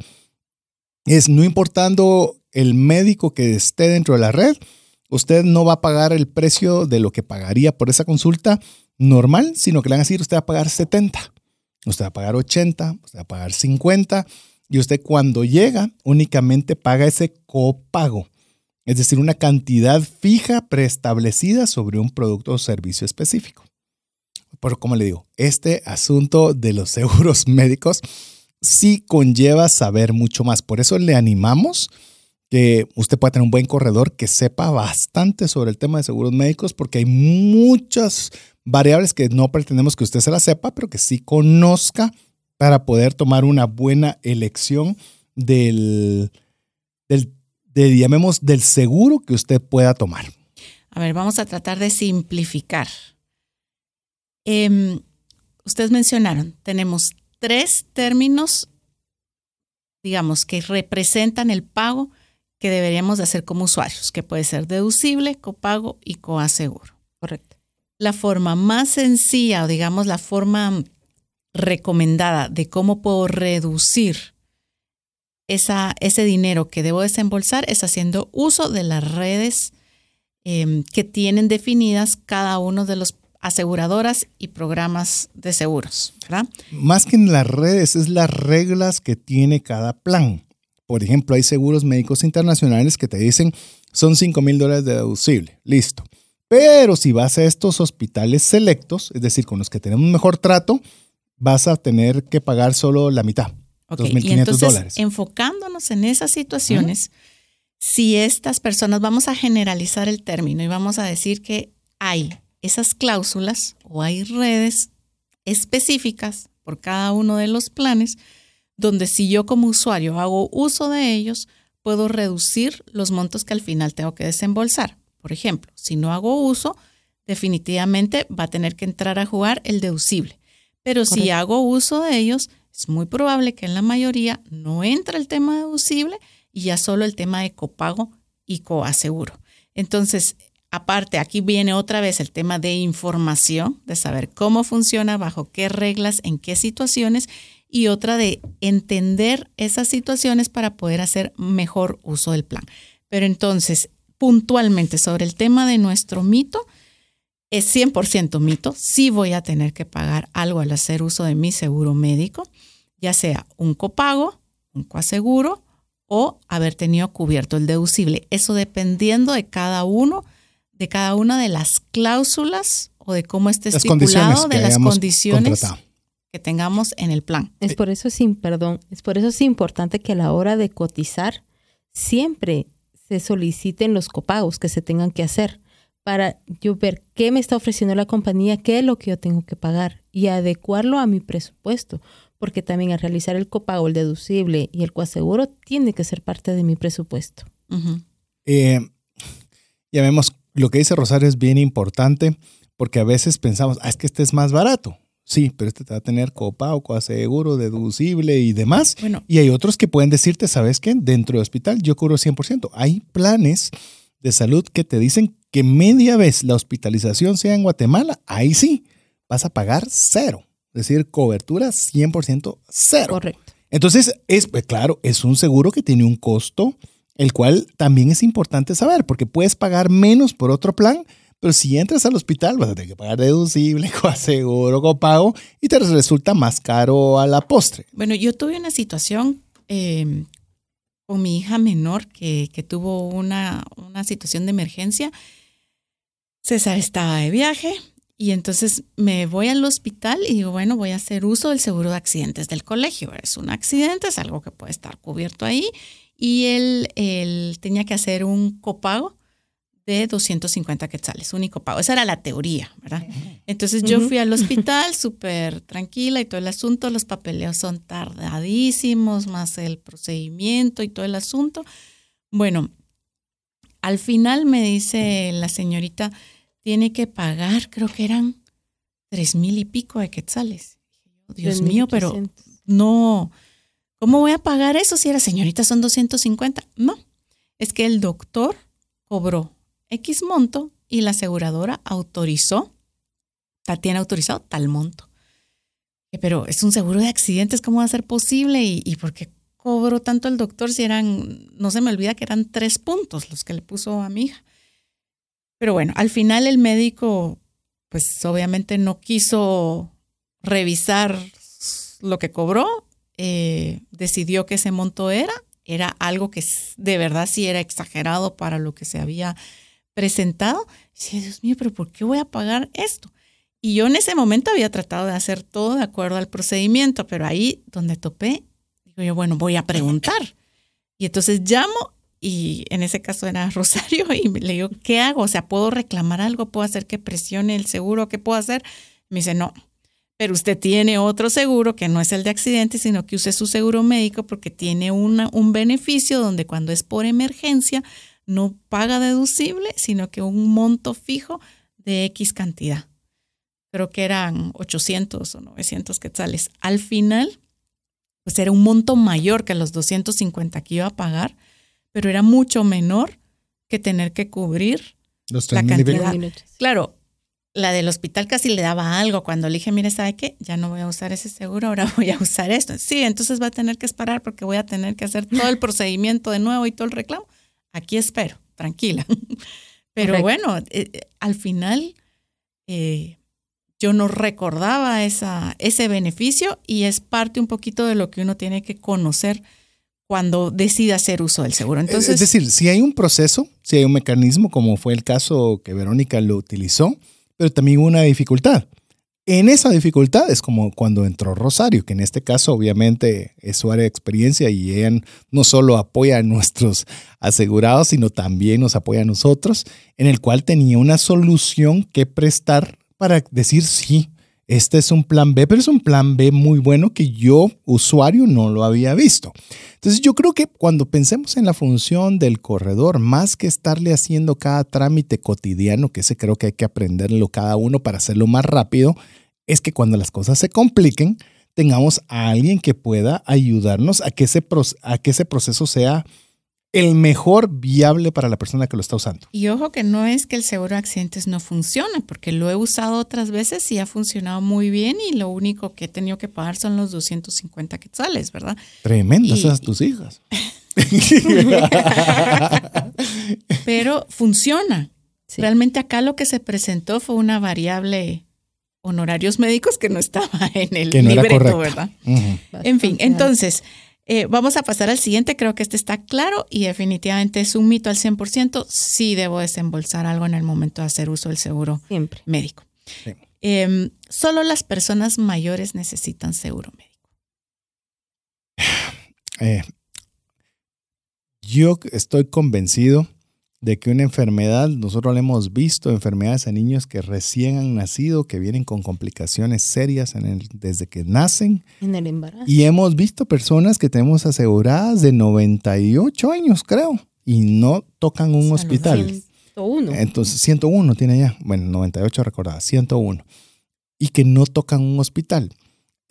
es no importando el médico que esté dentro de la red, usted no va a pagar el precio de lo que pagaría por esa consulta normal, sino que le van a decir usted va a pagar 70, usted va a pagar 80, usted va a pagar 50 y usted cuando llega únicamente paga ese copago, es decir, una cantidad fija preestablecida sobre un producto o servicio específico. Pero como le digo, este asunto de los seguros médicos sí conlleva saber mucho más. Por eso le animamos que usted pueda tener un buen corredor que sepa bastante sobre el tema de seguros médicos, porque hay muchas variables que no pretendemos que usted se las sepa, pero que sí conozca para poder tomar una buena elección del, del llamemos, del seguro que usted pueda tomar. A ver, vamos a tratar de simplificar. Em, ustedes mencionaron, tenemos tres términos, digamos, que representan el pago que deberíamos de hacer como usuarios, que puede ser deducible, copago y coaseguro. Correcto. La forma más sencilla, o digamos la forma recomendada de cómo puedo reducir esa, ese dinero que debo desembolsar es haciendo uso de las redes em, que tienen definidas cada uno de los aseguradoras y programas de seguros, ¿verdad? Más que en las redes, es las reglas que tiene cada plan. Por ejemplo, hay seguros médicos internacionales que te dicen son 5 mil dólares de deducible, listo. Pero si vas a estos hospitales selectos, es decir, con los que tenemos mejor trato, vas a tener que pagar solo la mitad, okay. 2.500 y entonces, dólares. Enfocándonos en esas situaciones, si estas personas, vamos a generalizar el término y vamos a decir que hay esas cláusulas o hay redes específicas por cada uno de los planes donde si yo como usuario hago uso de ellos, puedo reducir los montos que al final tengo que desembolsar. Por ejemplo, si no hago uso, definitivamente va a tener que entrar a jugar el deducible. Pero si hago uso de ellos, es muy probable que en la mayoría no entre el tema deducible y ya solo el tema de copago y coaseguro. Entonces, Aparte, aquí viene otra vez el tema de información, de saber cómo funciona, bajo qué reglas, en qué situaciones, y otra de entender esas situaciones para poder hacer mejor uso del plan. Pero entonces, puntualmente sobre el tema de nuestro mito, es 100% mito, sí voy a tener que pagar algo al hacer uso de mi seguro médico, ya sea un copago, un coaseguro o haber tenido cubierto el deducible. Eso dependiendo de cada uno de cada una de las cláusulas o de cómo esté estipulado de las condiciones que tengamos en el plan. Es por eso sin perdón, es por eso es importante que a la hora de cotizar siempre se soliciten los copagos que se tengan que hacer para yo ver qué me está ofreciendo la compañía, qué es lo que yo tengo que pagar y adecuarlo a mi presupuesto, porque también al realizar el copago, el deducible y el coaseguro tiene que ser parte de mi presupuesto. Eh, ya vemos lo que dice Rosario es bien importante porque a veces pensamos, ah, es que este es más barato. Sí, pero este te va a tener copago, seguro, deducible y demás. Bueno. Y hay otros que pueden decirte, ¿sabes qué? Dentro del hospital yo cubro 100%. Hay planes de salud que te dicen que media vez la hospitalización sea en Guatemala, ahí sí, vas a pagar cero. Es decir, cobertura 100% cero. Correcto. Entonces, es, pues, claro, es un seguro que tiene un costo el cual también es importante saber, porque puedes pagar menos por otro plan, pero si entras al hospital vas a tener que pagar deducible, coaseguro, copago y te resulta más caro a la postre. Bueno, yo tuve una situación em, mi hija menor que, que tuvo una, una situación de emergencia. César estaba de viaje, y entonces me voy al hospital y digo, bueno, voy a hacer uso del seguro de accidentes del colegio. Es un accidente, es algo que puede estar cubierto ahí y él, tenía que hacer un copago de 250 quetzales, único pago. Esa era la teoría, ¿verdad? Entonces yo fui al hospital súper tranquila y todo el asunto, los papeleos son tardadísimos, más el procedimiento y todo el asunto. Bueno, al final me dice la señorita, tiene que pagar, creo que eran tres mil y pico de quetzales. Dios mío, pero no, ¿Cómo voy a pagar eso si era señorita son 250? No, es que el doctor cobró X monto y la aseguradora autorizó, tiene autorizado tal monto. Pero es un seguro de accidentes, ¿cómo va a ser posible? ¿Y, y por qué cobró tanto el doctor si eran, no se me olvida que eran tres puntos los que le puso a mi hija? Pero bueno, al final el médico, pues obviamente no quiso revisar lo que cobró, eh, decidió que ese monto era, era algo que de verdad sí era exagerado para lo que se había presentado. Y Dios mío, pero ¿por qué voy a pagar esto? Y yo en ese momento había tratado de hacer todo de acuerdo al procedimiento, pero ahí donde topé, digo yo, bueno, voy a preguntar. Y entonces llamo y en ese caso era Rosario y le digo, ¿qué hago? O sea, ¿puedo reclamar algo? ¿Puedo hacer que presione el seguro? ¿Qué puedo hacer? Me dice, no, pero usted tiene otro seguro que no es el de accidente, sino que use su seguro médico porque tiene una, un beneficio donde cuando es por emergencia no paga deducible, sino que un monto fijo de X cantidad. Creo que eran 800 o 900 quetzales. Al final, pues era un monto mayor que los 250 que iba a pagar, pero era mucho menor que tener que cubrir Los la 3.000 cantidad. minutos. Claro, la del hospital casi le daba algo cuando le dije, mire, ¿sabe qué? Ya no voy a usar ese seguro, ahora voy a usar esto. Sí, entonces va a tener que esperar porque voy a tener que hacer todo el procedimiento de nuevo y todo el reclamo. Aquí espero, tranquila. Pero Correcto. bueno, eh, eh, al final eh, yo no recordaba esa, ese beneficio y es parte un poquito de lo que uno tiene que conocer cuando decide hacer uso del seguro. Entonces, es decir, si hay un proceso, si hay un mecanismo, como fue el caso que Verónica lo utilizó, pero también hubo una dificultad. En esa dificultad es como cuando entró Rosario, que en este caso obviamente es su área de experiencia y ella no solo apoya a nuestros asegurados, sino también nos apoya a nosotros, en el cual tenía una solución que prestar para decir sí, este es un plan B, pero es un plan B muy bueno que yo, usuario, no lo había visto. Entonces yo creo que cuando pensemos en la función del corredor, más que estarle haciendo cada trámite cotidiano, que ese creo que hay que aprenderlo cada uno para hacerlo más rápido, es que cuando las cosas se compliquen, tengamos a alguien que pueda ayudarnos a que ese, a que ese proceso sea el mejor viable para la persona que lo está usando. Y ojo que no es que el seguro de accidentes no funcione, porque lo he usado otras veces y ha funcionado muy bien y lo único que he tenido que pagar son los 250 quetzales, ¿verdad? Tremendas Y- esas tus hijas. Pero funciona. Sí. Realmente acá lo que se presentó fue una variable honorarios médicos que no estaba en el Que no era libreto. ¿verdad? En fin, entonces, eh, vamos a pasar al siguiente. Creo que este está claro y definitivamente es un mito al 100%. Sí debo desembolsar algo en el momento de hacer uso del seguro Siempre. médico. Sí. Em, solo las personas mayores necesitan seguro médico. Eh, yo estoy convencido de que una enfermedad, nosotros lo hemos visto, enfermedades en niños que recién han nacido, que vienen con complicaciones serias en el- desde que nacen. En el embarazo. Y hemos visto personas que tenemos aseguradas de 98 años, creo, y no tocan un hospital. 101. Entonces, 101 tiene ya. Bueno, 98 recordaba, 101. Y que no tocan un hospital.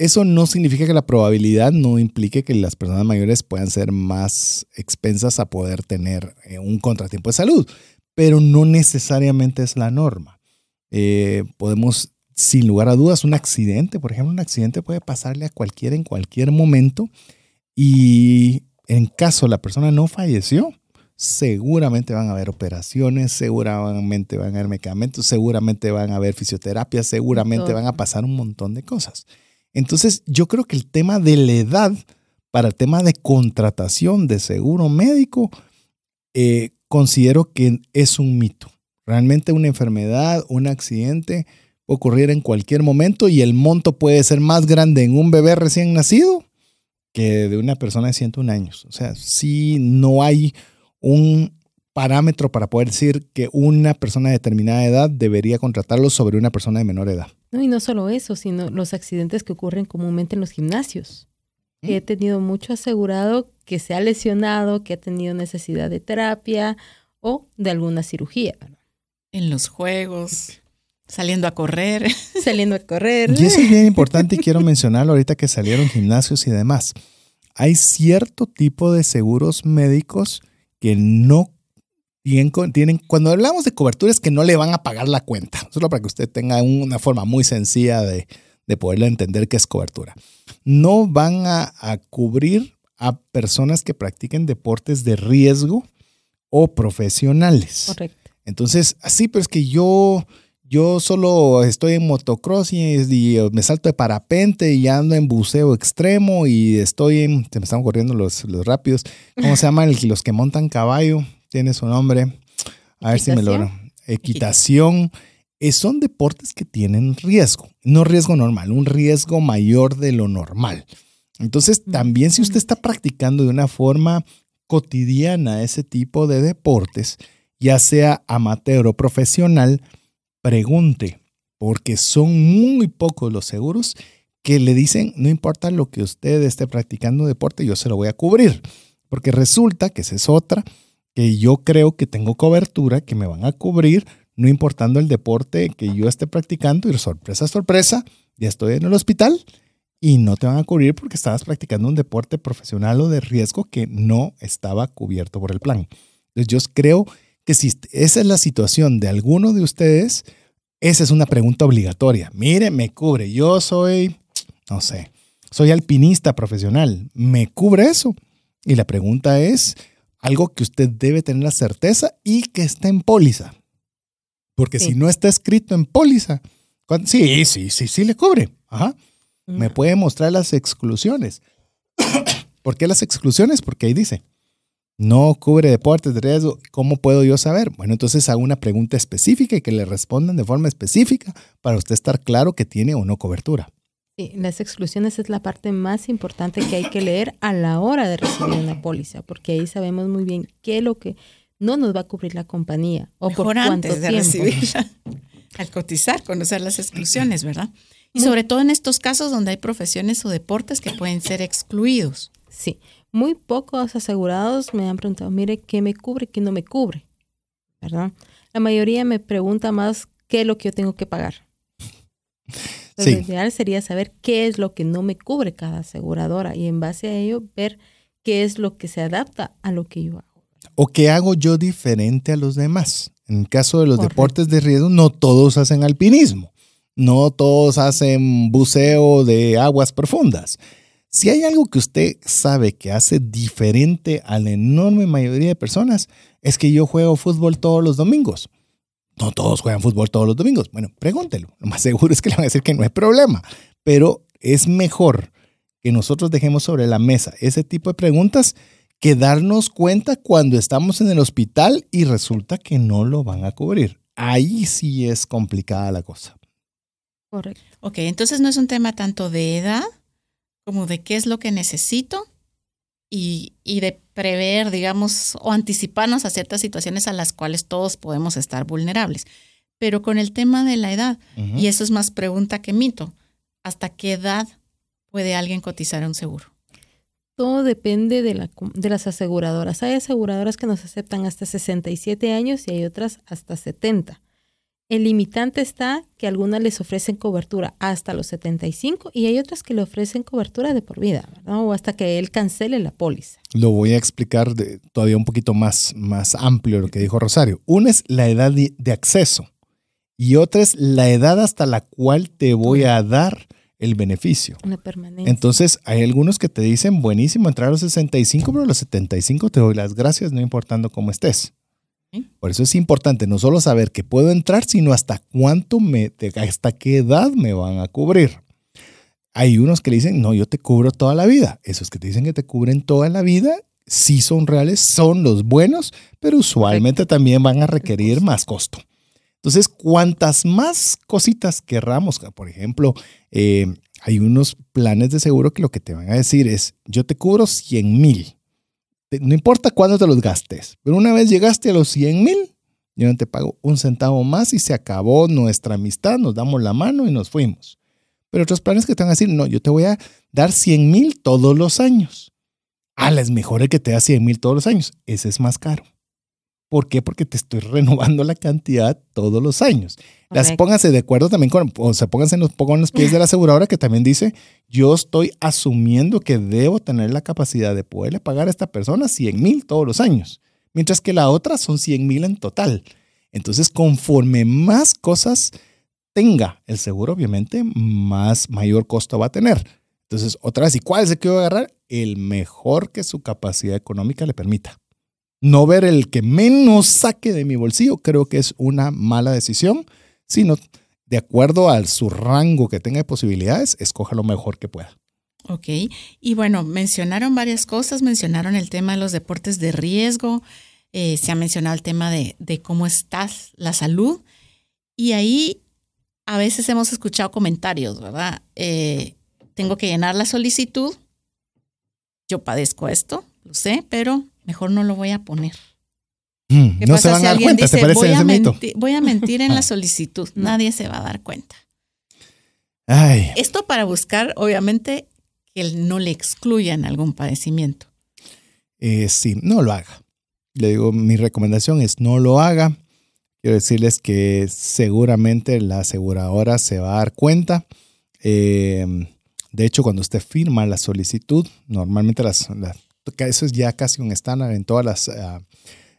Eso no significa que la probabilidad no implique que las personas mayores puedan ser más expensas a poder tener eh, un contratiempo de salud, pero no necesariamente es la norma. Eh, podemos, sin lugar a dudas, un accidente, por ejemplo, un accidente puede pasarle a cualquiera en cualquier momento y en caso la persona no falleció, seguramente van a haber operaciones, seguramente van a haber medicamentos, seguramente van a haber fisioterapia, seguramente van a pasar un montón de cosas. Entonces, yo creo que el tema de la edad para el tema de contratación de seguro médico, eh, considero que es un mito. Realmente una enfermedad, un accidente puede ocurrir en cualquier momento y el monto puede ser más grande en un bebé recién nacido que de una persona de 101 años. O sea, sí no hay un parámetro para poder decir que una persona de determinada edad debería contratarlo sobre una persona de menor edad. No, y no solo eso, sino los accidentes que ocurren comúnmente en los gimnasios. Que he tenido mucho asegurado que se ha lesionado, que ha tenido necesidad de terapia o de alguna cirugía. En los juegos, saliendo a correr. Saliendo a correr. Y eso es bien importante y quiero mencionarlo ahorita que salieron gimnasios y demás. Hay cierto tipo de seguros médicos que no tienen, tienen cuando hablamos de coberturas que no le van a pagar la cuenta. Solo para que usted tenga una forma muy sencilla de, de poderle entender qué es cobertura. No van a, a cubrir a personas que practiquen deportes de riesgo o profesionales. Correcto. Entonces, así, pero es que yo, yo solo estoy en motocross y, y me salto de parapente y ando en buceo extremo y estoy en, se me están corriendo los, los rápidos, ¿cómo se llaman los que montan caballo? Tiene su nombre. A ver si me lo... Equitación. Eh, son deportes que tienen riesgo, no riesgo normal, un riesgo mayor de lo normal. Entonces, también si usted está practicando de una forma cotidiana ese tipo de deportes, ya sea amateur o profesional, pregunte, porque son muy pocos los seguros que le dicen, no importa lo que usted esté practicando deporte, yo se lo voy a cubrir. Porque resulta que esa es otra, que yo creo que tengo cobertura, que me van a cubrir, no importando el deporte que yo esté practicando, y sorpresa, sorpresa, ya estoy en el hospital y no te van a cubrir porque estabas practicando un deporte profesional o de riesgo que no estaba cubierto por el plan. Entonces yo creo que si esa es la situación de alguno de ustedes, esa es una pregunta obligatoria. Mire, me cubre. Yo soy, no sé, soy alpinista profesional. ¿Me cubre eso? Y la pregunta es algo que usted debe tener la certeza y que está en póliza. Porque si no está escrito en póliza, sí, sí, sí, sí le cubre. Ajá. Me puede mostrar las exclusiones. ¿Por qué las exclusiones? Porque ahí dice, no cubre deportes de riesgo. ¿Cómo puedo yo saber? Bueno, entonces hago una pregunta específica y que le respondan de forma específica para usted estar claro que tiene o no cobertura. Sí, las exclusiones es la parte más importante que hay que leer a la hora de recibir una póliza, porque ahí sabemos muy bien qué es lo que no nos va a cubrir la compañía o por cuánto antes de tiempo. recibirla. Al cotizar, conocer las exclusiones, ¿verdad? Y sobre todo en estos casos donde hay profesiones o deportes que pueden ser excluidos. Sí, muy pocos asegurados me han preguntado, mire, ¿qué me cubre, qué no me cubre? ¿Verdad? La mayoría me pregunta más qué es lo que yo tengo que pagar. Lo ideal sería saber qué es lo que no me cubre cada aseguradora y en base a ello ver qué es lo que se adapta a lo que yo hago. O qué hago yo diferente a los demás. En el caso de los deportes de riesgo, no todos hacen alpinismo, no todos hacen buceo de aguas profundas. Si hay algo que usted sabe que hace diferente a la enorme mayoría de personas, es que yo juego fútbol todos los domingos. No todos juegan fútbol todos los domingos. Bueno, pregúntelo. Lo más seguro es que le van a decir que no hay problema. Pero es mejor que nosotros dejemos sobre la mesa ese tipo de preguntas que darnos cuenta cuando estamos en el hospital y resulta que no lo van a cubrir. Ahí sí es complicada la cosa. Correcto. Ok, entonces no es un tema tanto de edad como de qué es lo que necesito y, de prever, digamos, o anticiparnos a ciertas situaciones a las cuales todos podemos estar vulnerables. Pero con el tema de la edad, y eso es más pregunta que mito, ¿hasta qué edad puede alguien cotizar un seguro? Todo depende de, la, de las aseguradoras. Hay aseguradoras que nos aceptan hasta 67 años y hay otras hasta 70. El limitante está que algunas les ofrecen cobertura hasta los 75 y hay otras que le ofrecen cobertura de por vida, O hasta que él cancele la póliza. Lo voy a explicar todavía un poquito más, más amplio lo que dijo Rosario. Una es la edad de, acceso y otra es la edad hasta la cual te voy a dar el beneficio. Una permanencia. Entonces, hay algunos que te dicen, buenísimo, entrar a los 65, pero a los 75 te doy las gracias, no importando cómo estés. Por eso es importante no solo saber que puedo entrar, sino hasta cuánto me, hasta qué edad me van a cubrir. Hay unos que dicen, no, yo te cubro toda la vida. Esos que te dicen que te cubren toda la vida, sí son reales, son los buenos, pero usualmente también van a requerir más costo. Entonces, cuantas más cositas querramos, por ejemplo, eh, hay unos planes de seguro que lo que te van a decir es, yo te cubro 100 mil no importa cuándo te los gastes, pero una vez llegaste a los 100 mil, yo no te pago un centavo más y se acabó nuestra amistad, nos damos la mano y nos fuimos. Pero otros planes que te van a decir, no, yo te voy a dar 100 mil todos los años. Ah, es mejor el que te da 100 mil todos los años. Ese es más caro. ¿Por qué? Porque te estoy renovando la cantidad todos los años. Las pónganse de acuerdo también con, o sea, pónganse en los, en los pies de la aseguradora que también dice, yo estoy asumiendo que debo tener la capacidad de poderle pagar a esta persona 100 mil todos los años, mientras que la otra son 100 mil en total. Entonces, conforme más cosas tenga el seguro, obviamente, más mayor costo va a tener. Entonces, otra vez, ¿y cuál es el que voy a agarrar? El mejor que su capacidad económica le permita. No ver el que menos saque de mi bolsillo, creo que es una mala decisión, sino de acuerdo a su rango que tenga de posibilidades, escoja lo mejor que pueda. Ok, y bueno, mencionaron varias cosas, mencionaron el tema de los deportes de riesgo, eh, se ha mencionado el tema de, cómo está la salud, y ahí a veces hemos escuchado comentarios, ¿verdad? Eh, tengo que llenar la solicitud, yo padezco esto, lo sé, pero mejor no lo voy a poner. Mm, no se van a dar cuenta, ¿te parece voy ese a mito? voy a mentir en la solicitud, nadie se va a dar cuenta. Ay. Esto para buscar, obviamente, que no le excluyan algún padecimiento. Eh, sí, no lo haga. Le digo, mi recomendación es no lo haga. Quiero decirles que seguramente la aseguradora se va a dar cuenta. Eh, de hecho, cuando usted firma la solicitud, normalmente las, eso es ya casi un estándar en todas las ah,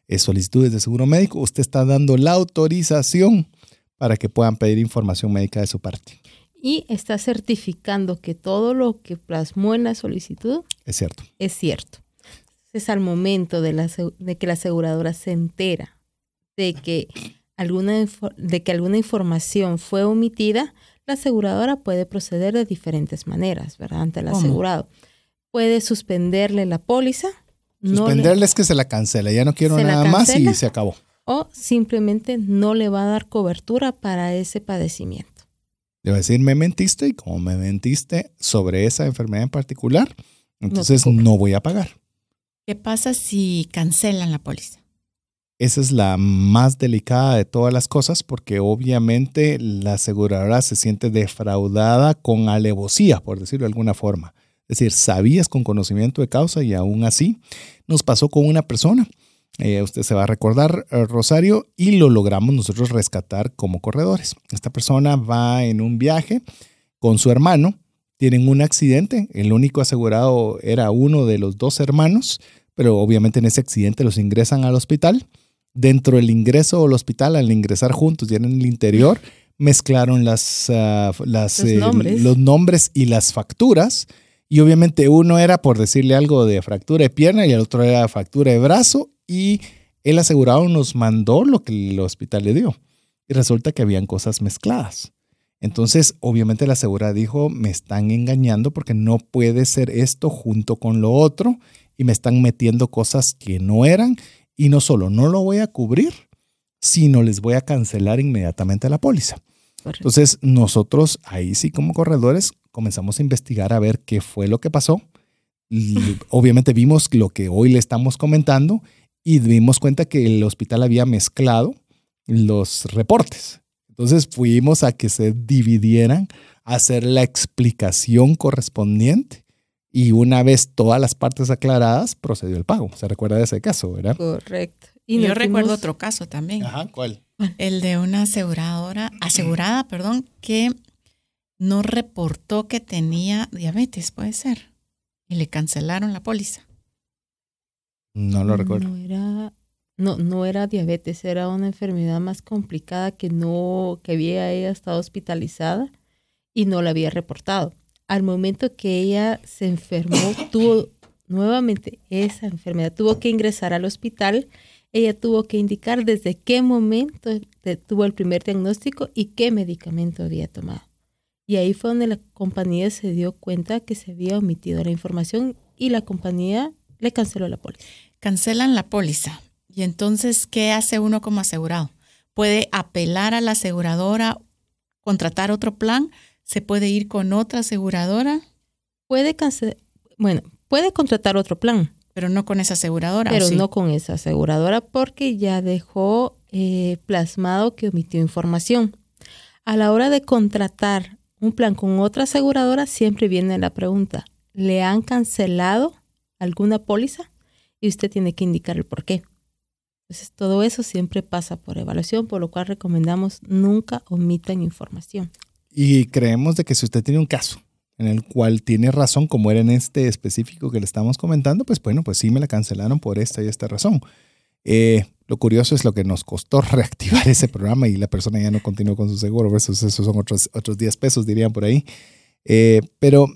eh, solicitudes de seguro médico. Usted está dando la autorización para que puedan pedir información médica de su parte. Y está certificando que todo lo que plasmó en la solicitud es cierto. Es cierto. Es al momento de, la, de que la aseguradora se entera de que alguna, de que alguna información fue omitida, la aseguradora puede proceder de diferentes maneras, ¿verdad? Ante el asegurado. Puede suspenderle la póliza. Suspenderle es que se la cancela, ya no quiero nada más y se acabó. O simplemente no le va a dar cobertura para ese padecimiento. Le va a decir, me mentiste y como me mentiste sobre esa enfermedad en particular, entonces no voy a pagar. ¿Qué pasa si cancelan la póliza? Esa es la más delicada de todas las cosas porque obviamente la aseguradora se siente defraudada con alevosía, por decirlo de alguna forma. Es decir, sabías con conocimiento de causa y aún así nos pasó con una persona. Eh, usted se va a recordar, eh, Rosario, y lo logramos nosotros rescatar como corredores. Esta persona va en un viaje con su hermano, tienen un accidente, el único asegurado era uno de los dos hermanos, pero obviamente en ese accidente los ingresan al hospital dentro del ingreso al hospital, al ingresar juntos y en el interior, mezclaron las, ah, las, los, eh, nombres. los, nombres. y las facturas. Y obviamente uno era por decirle algo de fractura de pierna y el otro era fractura de brazo. Y el asegurado nos mandó lo que el hospital le dio. Y resulta que habían cosas mezcladas. Entonces, obviamente la asegurada dijo, me están engañando porque no puede ser esto junto con lo otro y me están metiendo cosas que no eran y no solo no lo voy a cubrir, sino les voy a cancelar inmediatamente la póliza. Entonces, nosotros ahí sí como corredores comenzamos a investigar a ver qué fue lo que pasó. obviamente vimos lo que hoy le estamos comentando y dimos cuenta que el hospital había mezclado los reportes. Entonces fuimos a que se dividieran, a hacer la explicación correspondiente y una vez todas las partes aclaradas, procedió el pago. ¿Se recuerda de ese caso, verdad? Correcto. Y yo recuerdo otro caso también. Ajá, ¿cuál? El de una aseguradora, asegurada, perdón, que no reportó que tenía diabetes, puede ser. Y le cancelaron la póliza. No lo recuerdo. No era, no, no era diabetes, era una enfermedad más complicada que no, que había ella estado hospitalizada y no la había reportado al momento que ella se enfermó, tuvo nuevamente esa enfermedad, tuvo que ingresar al hospital, ella tuvo que indicar desde qué momento tuvo el primer diagnóstico y qué medicamento había tomado. Y ahí fue donde la compañía se dio cuenta que se había omitido la información y la compañía le canceló la póliza. Cancelan la póliza. Y entonces, ¿qué hace uno como asegurado? ¿Puede apelar a la aseguradora, contratar otro plan? ¿Se puede ir con otra aseguradora? Puede bueno, puede contratar otro plan. Pero no con esa aseguradora. Pero no con esa aseguradora porque ya dejó eh, plasmado que omitió información. A la hora de contratar un plan con otra aseguradora, siempre viene la pregunta, ¿le han cancelado alguna póliza? Y usted tiene que indicar el por qué. Entonces, todo eso siempre pasa por evaluación, por lo cual recomendamos nunca omitan información. Y creemos de que si usted tiene un caso en el cual tiene razón, como era en este específico que le estamos comentando, pues bueno, pues sí me la cancelaron por esta y esta razón. Eh, Lo curioso es lo que nos costó reactivar ese programa y la persona ya no continuó con su seguro, esos, esos son otros, otros 10 pesos, dirían por ahí. Eh, pero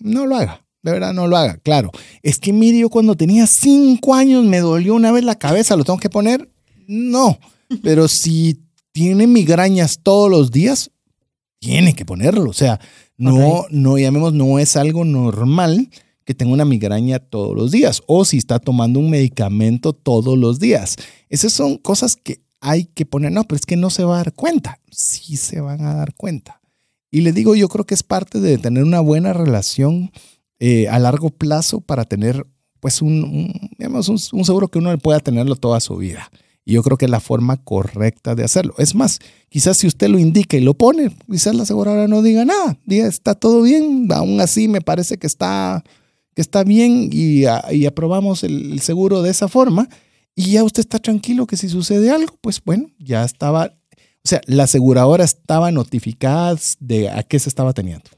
no lo haga, de verdad no lo haga. Claro, es que mire, yo cuando tenía 5 años me dolió una vez la cabeza, ¿lo tengo que poner? No, pero si tiene migrañas todos los días, tiene que ponerlo. O sea, no, no llamemos, no es algo normal que tenga una migraña todos los días o si está tomando un medicamento todos los días. Esas son cosas que hay que poner. No, pero es que no se va a dar cuenta. Sí se van a dar cuenta. Y le digo, yo creo que es parte de tener una buena relación eh, a largo plazo para tener pues un, digamos, un, un seguro que uno pueda tenerlo toda su vida. Y yo creo que es la forma correcta de hacerlo. Es más, quizás si usted lo indica y lo pone, quizás la aseguradora no diga nada. Diga, está todo bien, aún así me parece que está, que está bien y, aprobamos el, seguro de esa forma. Y ya usted está tranquilo que si sucede algo, pues bueno, ya estaba, o sea, la aseguradora estaba notificada de a qué se estaba teniendo.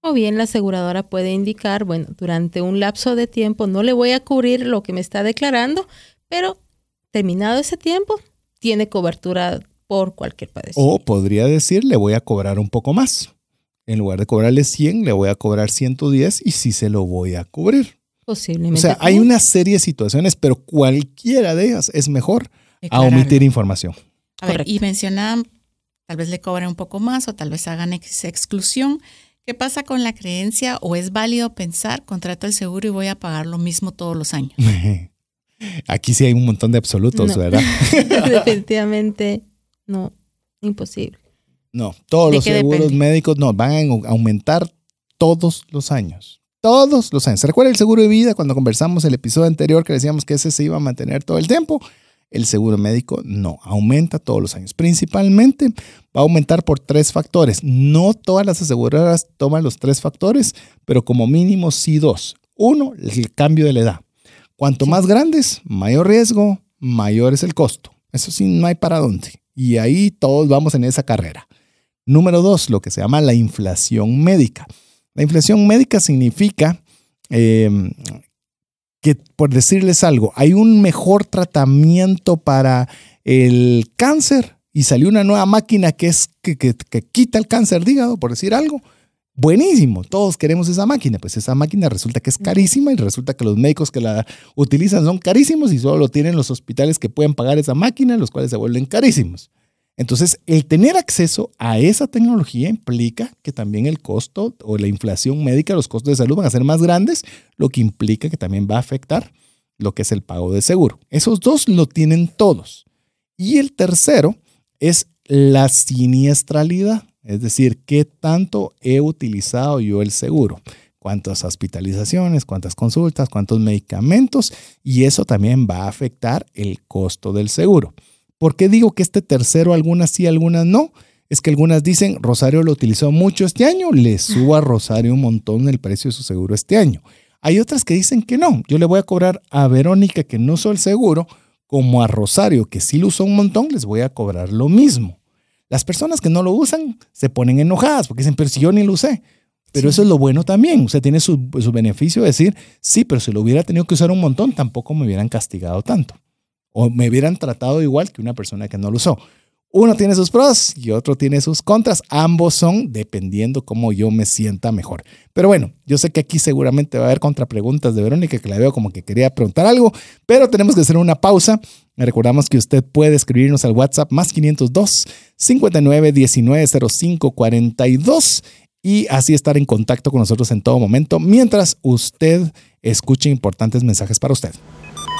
O bien la aseguradora puede indicar, bueno, durante un lapso de tiempo no le voy a cubrir lo que me está declarando, pero terminado ese tiempo, tiene cobertura por cualquier padecimiento. O podría decir, le voy a cobrar un poco más. En lugar de cobrarle 100, le voy a cobrar 110 y sí se lo voy a cubrir. Posiblemente. O sea, hay una serie de situaciones, pero cualquiera de ellas es mejor a omitir información. A ver, y mencionan, tal vez le cobren un poco más o tal vez hagan exclusión. ¿Qué pasa con la creencia o es válido pensar, contrato el seguro y voy a pagar lo mismo todos los años? Aquí sí hay un montón de absolutos, ¿verdad? Definitivamente no, imposible. No, todos los seguros médicos no, van a aumentar todos los años. Todos los años. ¿Se recuerda el seguro de vida cuando conversamos el episodio anterior que decíamos que ese se iba a mantener todo el tiempo? El seguro médico no, aumenta todos los años. Principalmente va a aumentar por tres factores. No todas las aseguradoras toman los tres factores, pero como mínimo sí dos. Uno, el cambio de la edad. Cuanto más grandes, mayor riesgo, mayor es el costo. Eso sí, no hay para dónde. Y ahí todos vamos en esa carrera. Número dos, lo que se llama la inflación médica. La inflación médica significa em, que, por decirles algo, hay un mejor tratamiento para el cáncer y salió una nueva máquina que, es, que, que quita el cáncer de hígado, por decir algo buenísimo, todos queremos esa máquina, pues esa máquina resulta que es carísima y resulta que los médicos que la utilizan son carísimos y solo lo tienen los hospitales que pueden pagar esa máquina, los cuales se vuelven carísimos. Entonces, el tener acceso a esa tecnología implica que también el costo o la inflación médica, los costos de salud van a ser más grandes, lo que implica que también va a afectar lo que es el pago de seguro. Esos dos lo tienen todos. Y el tercero es la siniestralidad. Es decir, ¿qué tanto he utilizado yo el seguro? cuántas hospitalizaciones, cuántas consultas, cuántos medicamentos y eso también va a afectar el costo del seguro. ¿Por qué digo que este tercero algunas sí, algunas no? Es que algunas dicen, Rosario lo utilizó mucho este año, le subo a Rosario un montón el precio de su seguro este año. Hay otras que dicen que no, yo le voy a cobrar a Verónica que no usó el seguro, como a Rosario que sí lo usó un montón, les voy a cobrar lo mismo. Las personas que no lo usan se ponen enojadas porque dicen, pero si yo ni lo usé. Pero eso es lo bueno también. O sea, tiene su, su, beneficio de decir, sí, pero si lo hubiera tenido que usar un montón, tampoco me hubieran castigado tanto. O me hubieran tratado igual que una persona que no lo usó. Uno tiene sus pros y otro tiene sus contras. Ambos son dependiendo cómo yo me sienta mejor. Pero bueno, yo sé que aquí seguramente va a haber contrapreguntas de Verónica que la veo como que quería preguntar algo, pero tenemos que hacer una pausa. Recordamos que usted puede escribirnos al WhatsApp más 502 59 19 05 42 y así estar en contacto con nosotros en todo momento mientras usted escuche importantes mensajes para usted.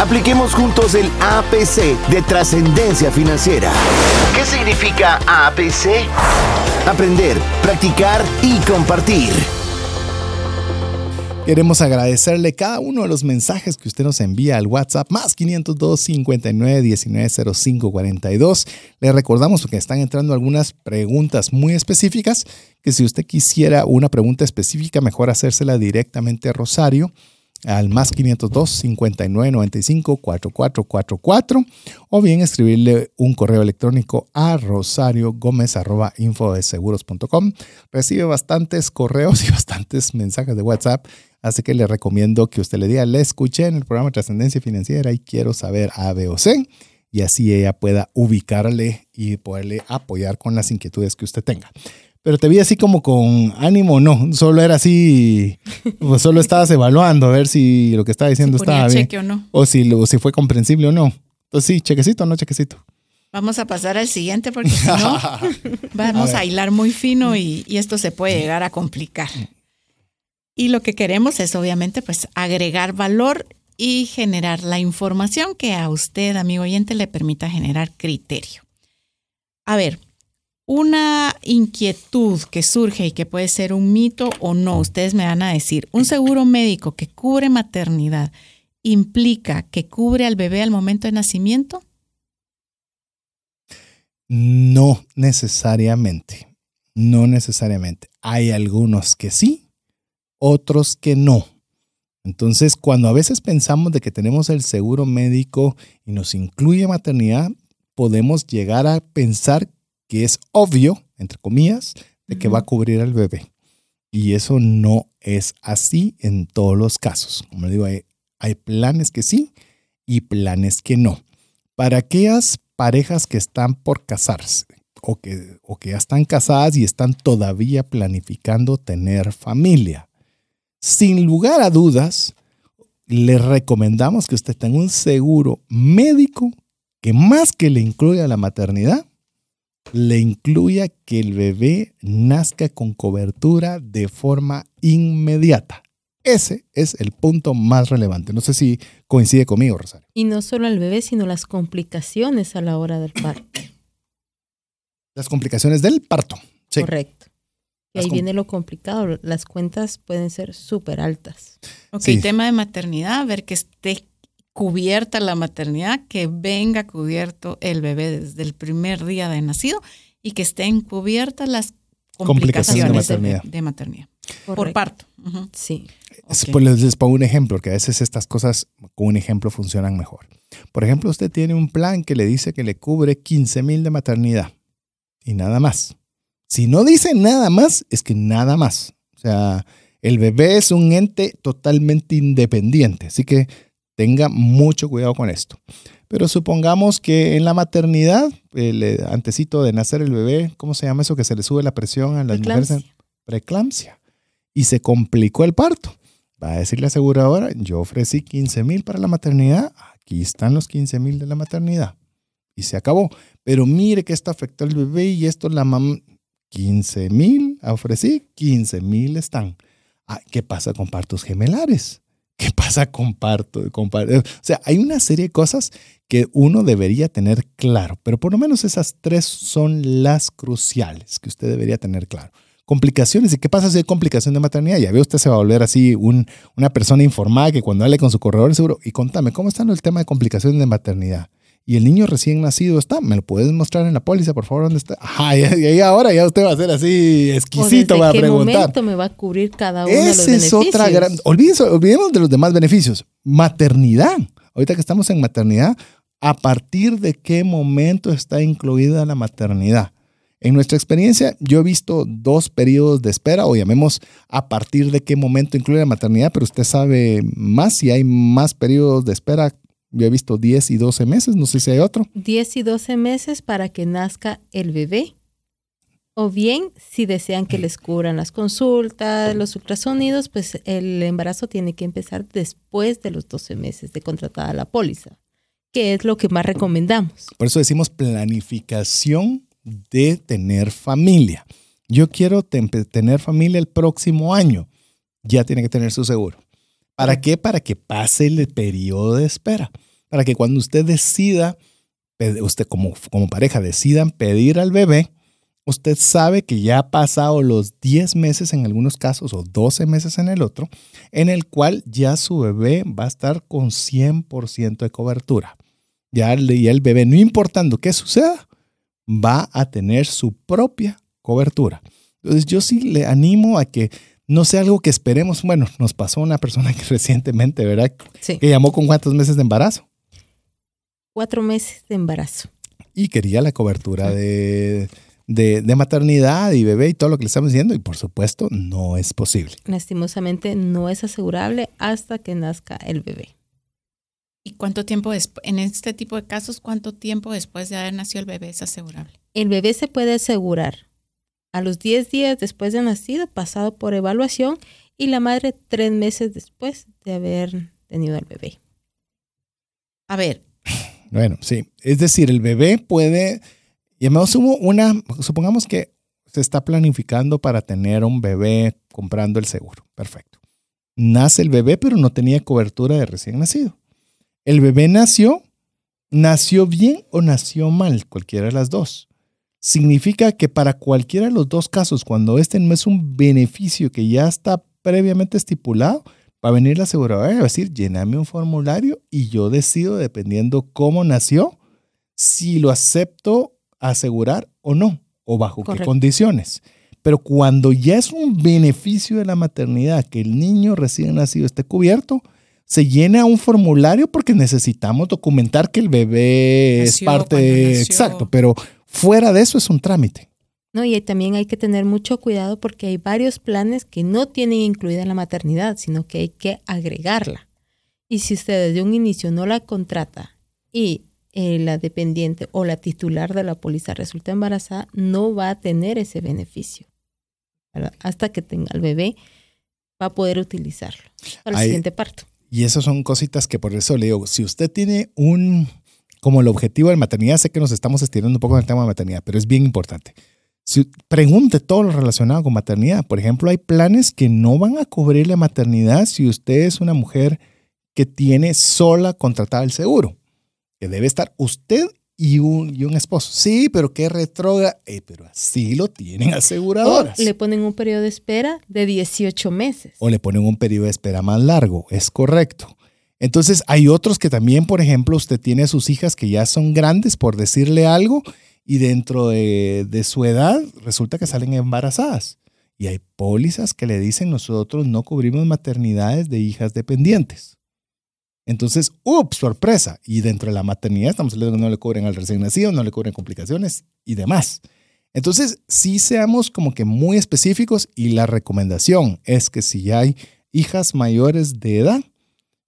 Apliquemos juntos el APC de trascendencia financiera. ¿Qué significa APC? Aprender, practicar y compartir. Queremos agradecerle cada uno de los mensajes que usted nos envía al WhatsApp más 502 59 19 05 42. Le recordamos que están entrando algunas preguntas muy específicas que si usted quisiera una pregunta específica, mejor hacérsela directamente a Rosario al más 502 59 95 4444 o bien escribirle un correo electrónico a rosario gómez arroba infodeseguros.com. Recibe bastantes correos y bastantes mensajes de WhatsApp, así que le recomiendo que usted le diga, le escuché en el programa Trascendencia Financiera y quiero saber A, B y así ella pueda ubicarle y poderle apoyar con las inquietudes que usted tenga. Pero te vi así como con ánimo, no, solo era así, pues solo estabas evaluando a ver si lo que estaba diciendo Si estaba bien. o no. O si, o si fue comprensible o no. Entonces sí, chequecito o no chequecito. Vamos a pasar al siguiente porque si no, vamos a, hilar muy fino y, y esto se puede llegar a complicar. Y lo que queremos es obviamente pues agregar valor y generar la información que a usted, amigo oyente, le permita generar criterio. A ver, una inquietud que surge y que puede ser un mito o no, ustedes me van a decir, un seguro médico que cubre maternidad implica que cubre al bebé al momento de nacimiento? No necesariamente. No necesariamente. Hay algunos que sí, otros que no. Entonces, cuando a veces pensamos de que tenemos el seguro médico y nos incluye maternidad, podemos llegar a pensar que es obvio, entre comillas, de que va a cubrir al bebé. Y eso no es así en todos los casos. Como le digo, hay, hay planes que sí y planes que no. Para aquellas parejas que están por casarse o que, o que ya están casadas y están todavía planificando tener familia, sin lugar a dudas, le recomendamos que usted tenga un seguro médico que más que le incluya la maternidad, le incluya que el bebé nazca con cobertura de forma inmediata. Ese es el punto más relevante. No sé si coincide conmigo, Rosario. Y no solo el bebé, sino las complicaciones a la hora del parto. Las complicaciones del parto. Sí. Correcto. Y ahí viene lo complicado. Las cuentas pueden ser súper altas. Ok, Sí. tema de maternidad, ver que esté cubierta la maternidad, que venga cubierto el bebé desde el primer día de nacido y que estén cubiertas las Complicaciones complicaciones, de maternidad. de maternidad. Por parto. Sí. Es- Ok. Pues les, les pongo un ejemplo, que a veces estas cosas con un ejemplo funcionan mejor. Por ejemplo, usted tiene un plan que le dice que le cubre 15 mil de maternidad y nada más. Si no dice nada más, es que nada más. O sea, el bebé es un ente totalmente independiente, así que tenga mucho cuidado con esto. Pero supongamos que en la maternidad, el eh, antecito de nacer el bebé, ¿cómo se llama eso? Que se le sube la presión a las mujeres. Preeclampsia. Preeclampsia. Y se complicó el parto. Va a decir la aseguradora, yo ofrecí 15 mil para la maternidad, aquí están los 15 mil de la maternidad. Y se acabó. Pero mire que esto afectó al bebé y esto la mamá, 15 mil ofrecí, 15 mil están. Ah, ¿Qué pasa con partos gemelares? ¿Qué pasa con parto? Con par- O sea, hay una serie de cosas que uno debería tener claro, pero por lo menos esas tres son las cruciales que usted debería tener claro. Complicaciones. ¿Y qué pasa si hay complicación de maternidad? Ya ve, usted se va a volver así un- una persona informada que cuando hable con su corredor seguro, y contame, ¿cómo está el tema de complicaciones de maternidad? Y el niño recién nacido está, ¿me lo puedes mostrar en la póliza, por favor, dónde está? Ajá, y, ahí ahora ya usted va a ser así exquisito va a preguntar. momento me va a cubrir cada uno de los beneficios? es otra gran... olvidemos de los demás beneficios. Maternidad. Ahorita que estamos en maternidad, ¿a partir de qué momento está incluida la maternidad? En nuestra experiencia, yo he visto dos periodos de espera, o llamemos a partir de qué momento incluye la maternidad, pero usted sabe más si hay más periodos de espera. Yo he visto 10 y 12 meses, no sé si hay otro. 10 y 12 meses para que nazca el bebé. O bien, si desean que les cubran las consultas, los ultrasonidos, pues el embarazo tiene que empezar después de los 12 meses de contratada la póliza, que es lo que más recomendamos. Por eso decimos planificación de tener familia. Yo quiero tener familia el próximo año. Ya tiene que tener su seguro. ¿Para qué? Para que pase el periodo de espera. Para que cuando usted decida, usted como, como pareja decidan pedir al bebé, usted sabe que ya ha pasado los 10 meses en algunos casos o 12 meses en el otro, en el cual ya su bebé va a estar con 100% de cobertura. Ya, ya el bebé, no importando qué suceda, va a tener su propia cobertura. Entonces yo sí le animo a que no sea algo que esperemos. Bueno, nos pasó una persona que recientemente, ¿verdad? Sí. Que llamó con cuántos meses de embarazo. Cuatro meses de embarazo. Y quería la cobertura de, de, maternidad y bebé y todo lo que le estamos diciendo. Y por supuesto, no es posible. Lastimosamente, no es asegurable hasta que nazca el bebé. ¿Y cuánto tiempo después, en este tipo de casos, cuánto tiempo después de haber nacido el bebé es asegurable? El bebé se puede asegurar a los 10 días después de nacido, pasado por evaluación, y la madre tres meses después de haber tenido al bebé. A ver. Bueno, sí. Es decir, el bebé puede, llamamos una, supongamos que se está planificando para tener un bebé comprando el seguro. Perfecto. Nace el bebé, pero no tenía cobertura de recién nacido. El bebé nació, nació bien o nació mal, cualquiera de las dos. Significa que para cualquiera de los dos casos, cuando este no es un beneficio que ya está previamente estipulado, va a venir la aseguradora y va a decir, lléname un formulario y yo decido, dependiendo cómo nació, si lo acepto asegurar o no, o bajo qué condiciones. Pero cuando ya es un beneficio de la maternidad que el niño recién nacido esté cubierto, se llena un formulario porque necesitamos documentar que el bebé es parte exacto, pero fuera de eso es un trámite. No, y también hay que tener mucho cuidado porque hay varios planes que no tienen incluida la maternidad, sino que hay que agregarla. Y si usted desde un inicio no la contrata y eh, la dependiente o la titular de la póliza resulta embarazada, no va a tener ese beneficio. Hasta que tenga el bebé, va a poder utilizarlo para el siguiente parto. Y esas son cositas que por eso le digo, si usted tiene un, como el objetivo de maternidad, sé que nos estamos estirando un poco en el tema de maternidad, pero es bien importante. Si, pregunte todo lo relacionado con maternidad. Por ejemplo, hay planes que no van a cubrir la maternidad si usted es una mujer que tiene sola contratada el seguro, que debe estar usted y un, y un esposo. Sí, pero qué retroga. Eh, pero así lo tienen aseguradoras. O le ponen un periodo de espera de 18 meses. O le ponen un periodo de espera más largo, es correcto. Entonces, hay otros que también, por ejemplo, usted tiene a sus hijas que ya son grandes, por decirle algo, y dentro de, su edad resulta que salen embarazadas. Y hay pólizas que le dicen nosotros no cubrimos maternidades de hijas dependientes. Entonces, ups, sorpresa. Y dentro de la maternidad estamos hablando que no le cubren al recién nacido, no le cubren complicaciones y demás. Entonces, sí seamos como que muy específicos y la recomendación es que si hay hijas mayores de edad,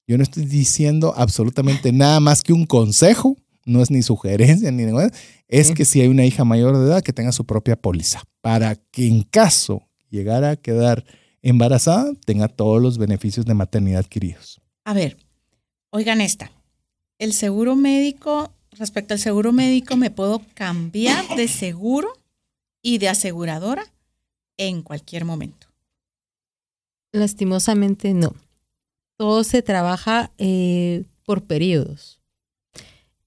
yo no estoy diciendo absolutamente nada más que un consejo, no es ni sugerencia ni nada, es que si hay una hija mayor de edad que tenga su propia póliza, para que en caso llegara a quedar embarazada, tenga todos los beneficios de maternidad adquiridos. A ver, Oigan esta, el seguro médico, respecto al seguro médico, me puedo cambiar de seguro y de aseguradora en cualquier momento. Lastimosamente no. Todo se trabaja eh, por periodos.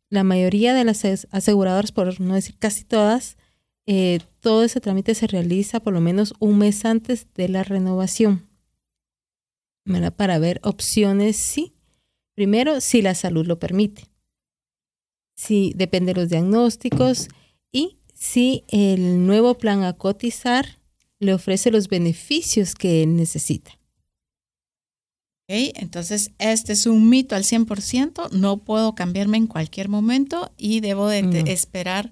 La mayoría de las aseguradoras, por no decir casi todas, eh, todo ese trámite se realiza por lo menos un mes antes de la renovación. Para ver opciones, sí, Primero, si la salud lo permite. si depende de los diagnósticos y si el nuevo plan a cotizar le ofrece los beneficios que él necesita. Okay, entonces, este es un mito al 100%, no puedo cambiarme en cualquier momento y debo de Mm. esperar,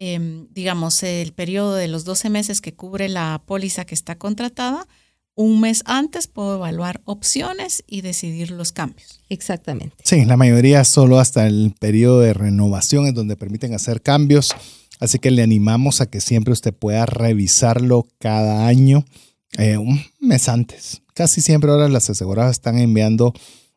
em, digamos, el periodo de los 12 meses que cubre la póliza que está contratada. Un mes antes puedo evaluar opciones y decidir los cambios. Exactamente. Sí, la mayoría solo hasta el periodo de renovación es donde permiten hacer cambios. Así que le animamos a que siempre usted pueda revisarlo cada año, eh, un mes antes. Casi siempre ahora las aseguradoras están enviando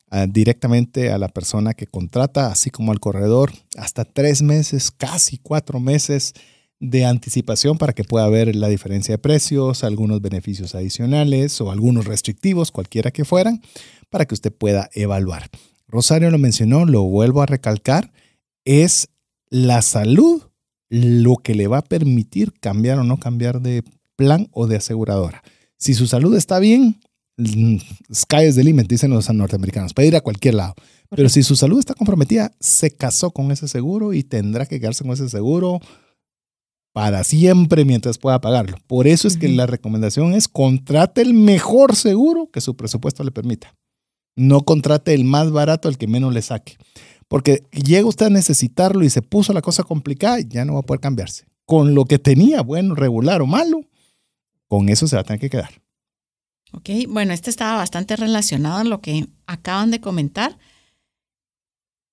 ah, directamente a la persona que contrata, así como al corredor, hasta tres meses, casi cuatro meses de anticipación para que pueda ver la diferencia de precios, algunos beneficios adicionales o algunos restrictivos, cualquiera que fueran, para que usted pueda evaluar. Rosario lo mencionó, lo vuelvo a recalcar, es la salud lo que le va a permitir cambiar o no cambiar de plan o de aseguradora. Si su salud está bien, sky is the limit, dicen los norteamericanos, puede ir a cualquier lado. Pero si su salud está comprometida, se casó con ese seguro y tendrá que quedarse con ese seguro para siempre mientras pueda pagarlo. Por eso es que la recomendación es contrate el mejor seguro que su presupuesto le permita. No contrate el más barato, el que menos le saque. Porque llega usted a necesitarlo y se puso la cosa complicada, ya no va a poder cambiarse. Con lo que tenía, bueno, regular o malo, con eso se va a tener que quedar. Ok, bueno, este estaba bastante relacionado a lo que acaban de comentar.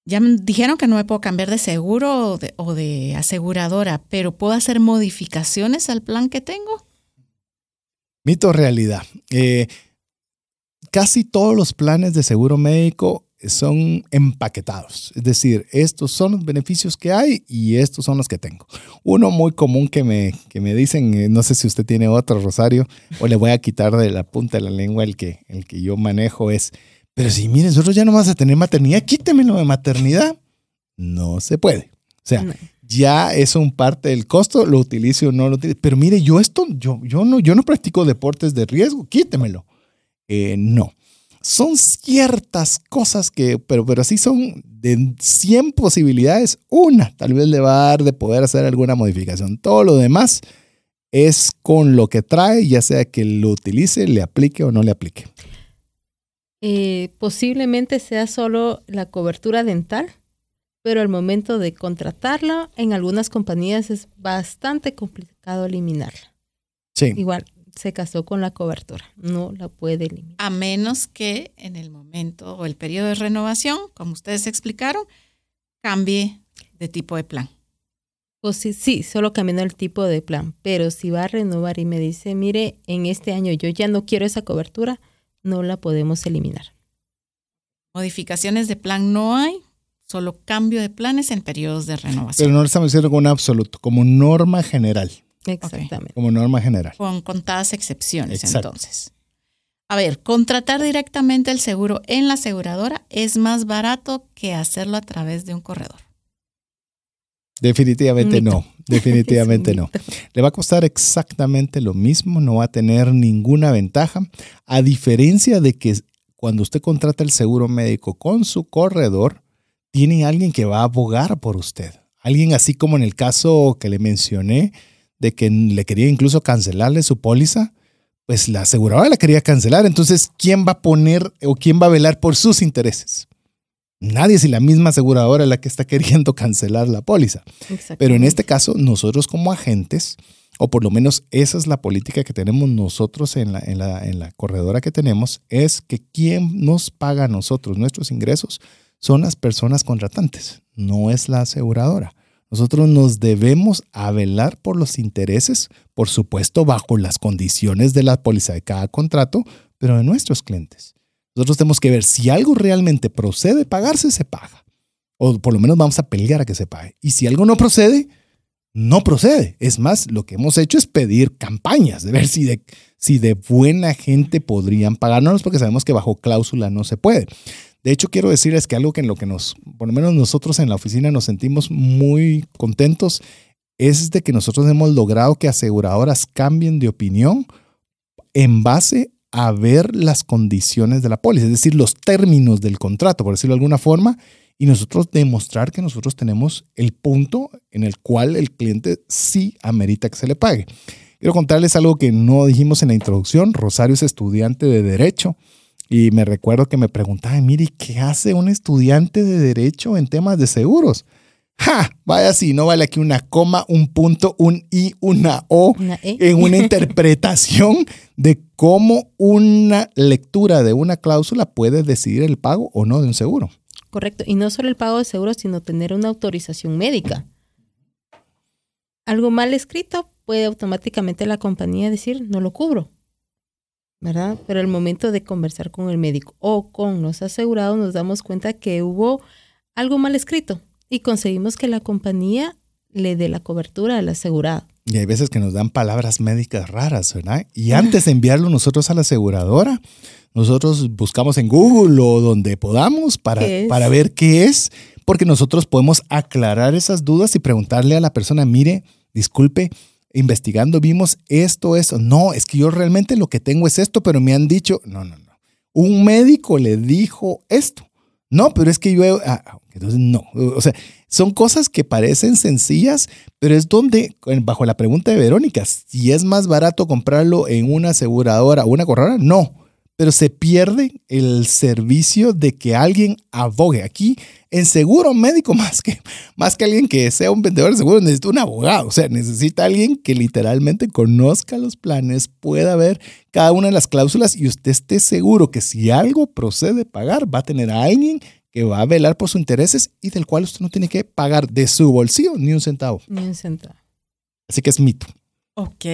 Ya me dijeron que no me puedo cambiar de seguro o de, aseguradora, pero puedo hacer modificaciones al plan que tengo. Mito realidad. Eh, casi todos los planes de seguro médico son empaquetados. Es decir, estos son los beneficios que hay y estos son los que tengo. Uno muy común que me, que me dicen, eh, no sé si usted tiene otro, Rosario, o le voy a quitar de la punta de la lengua el que, el que yo manejo es, pero si miren, nosotros ya no vamos a tener maternidad, quítemelo de maternidad. No se puede. O sea, No. ya es un parte del costo, lo utilice o no lo utilice. Pero mire, yo esto, yo, yo no, yo no practico deportes de riesgo, quítemelo. Eh, no. Son ciertas cosas que, pero, pero así son de 100 posibilidades, una tal vez le va a dar de poder hacer alguna modificación. Todo lo demás es con lo que trae, ya sea que lo utilice, le aplique o no le aplique. Eh, posiblemente sea solo la cobertura dental, pero al momento de contratarla, en algunas compañías es bastante complicado eliminarla. Sí. Igual se casó con la cobertura, no la puede eliminar. A menos que en el momento o el periodo de renovación, como ustedes explicaron, cambie de tipo de plan. Pues sí, sí, solo cambiando el tipo de plan, pero si va a renovar y me dice, mire, en este año yo ya no quiero esa cobertura, no la podemos eliminar. Modificaciones de plan no hay, solo cambio de planes en periodos de renovación. Pero no lo estamos diciendo como un absoluto, como norma general. Exactamente. Como norma general. con contadas excepciones, Exacto. entonces. A ver, contratar directamente el seguro en la aseguradora es más barato que hacerlo a través de un corredor. Definitivamente mito. no, definitivamente no. Le va a costar exactamente lo mismo, no va a tener ninguna ventaja, a diferencia de que cuando usted contrata el seguro médico con su corredor, tiene alguien que va a abogar por usted. Alguien así como en el caso que le mencioné, de que le quería incluso cancelarle su póliza, pues la aseguradora la quería cancelar. Entonces, ¿quién va a poner o quién va a velar por sus intereses? Nadie, si la misma aseguradora es la que está queriendo cancelar la póliza. Pero en este caso, nosotros como agentes, o por lo menos esa es la política que tenemos nosotros en la, en la, en la corredora que tenemos, es que quien nos paga a nosotros nuestros ingresos son las personas contratantes, no es la aseguradora. Nosotros nos debemos a velar por los intereses, por supuesto, bajo las condiciones de la póliza de cada contrato, pero de nuestros clientes. Nosotros tenemos que ver si algo realmente procede pagarse, se paga. O por lo menos vamos a pelear a que se pague. Y si algo no procede, no procede. Es más, lo que hemos hecho es pedir campañas de ver si de, si de buena gente podrían pagarnos, porque sabemos que bajo cláusula no se puede. De hecho, quiero decirles que algo que en lo que nos, por lo menos nosotros en la oficina nos sentimos muy contentos, es de que nosotros hemos logrado que aseguradoras cambien de opinión en base a ver las condiciones de la póliza, es decir, los términos del contrato, por decirlo de alguna forma, y nosotros demostrar que nosotros tenemos el punto en el cual el cliente sí amerita que se le pague. Quiero contarles algo que no dijimos en la introducción. Rosario es estudiante de Derecho y me recuerdo que me preguntaban, mire, ¿qué hace un estudiante de Derecho en temas de seguros? ¡Ja! Vaya si no vale aquí una coma, un punto, un i, una o Una E. en una interpretación de cómo una lectura de una cláusula puede decidir el pago o no de un seguro. Correcto. Y no solo el pago de seguros, sino tener una autorización médica. Algo mal escrito puede automáticamente la compañía decir, no lo cubro. ¿Verdad? Pero al momento de conversar con el médico o con los asegurados nos damos cuenta que hubo algo mal escrito y conseguimos que la compañía le dé la cobertura al asegurado. Y hay veces que nos dan palabras médicas raras, ¿verdad? Y antes de enviarlo nosotros a la aseguradora, nosotros buscamos en Google o donde podamos para, para ver qué es, porque nosotros podemos aclarar esas dudas y preguntarle a la persona, mire, disculpe, investigando vimos esto, esto. No, es que yo realmente lo que tengo es esto, pero me han dicho, no, no, no. Un médico le dijo esto. No, pero es que yo, ah, entonces no. O sea, son cosas que parecen sencillas, pero es donde, bajo la pregunta de Verónica, si es más barato comprarlo en una aseguradora o una corredora, no. Pero se pierde el servicio de que alguien abogue. Aquí, en seguro médico, más que, más que alguien que sea un vendedor de seguros, necesita un abogado. O sea, necesita alguien que literalmente conozca los planes, pueda ver cada una de las cláusulas y usted esté seguro que si algo procede a pagar, va a tener a alguien que va a velar por sus intereses y del cual usted no tiene que pagar de su bolsillo ni un centavo. Ni un centavo. Así que es mito. Ok,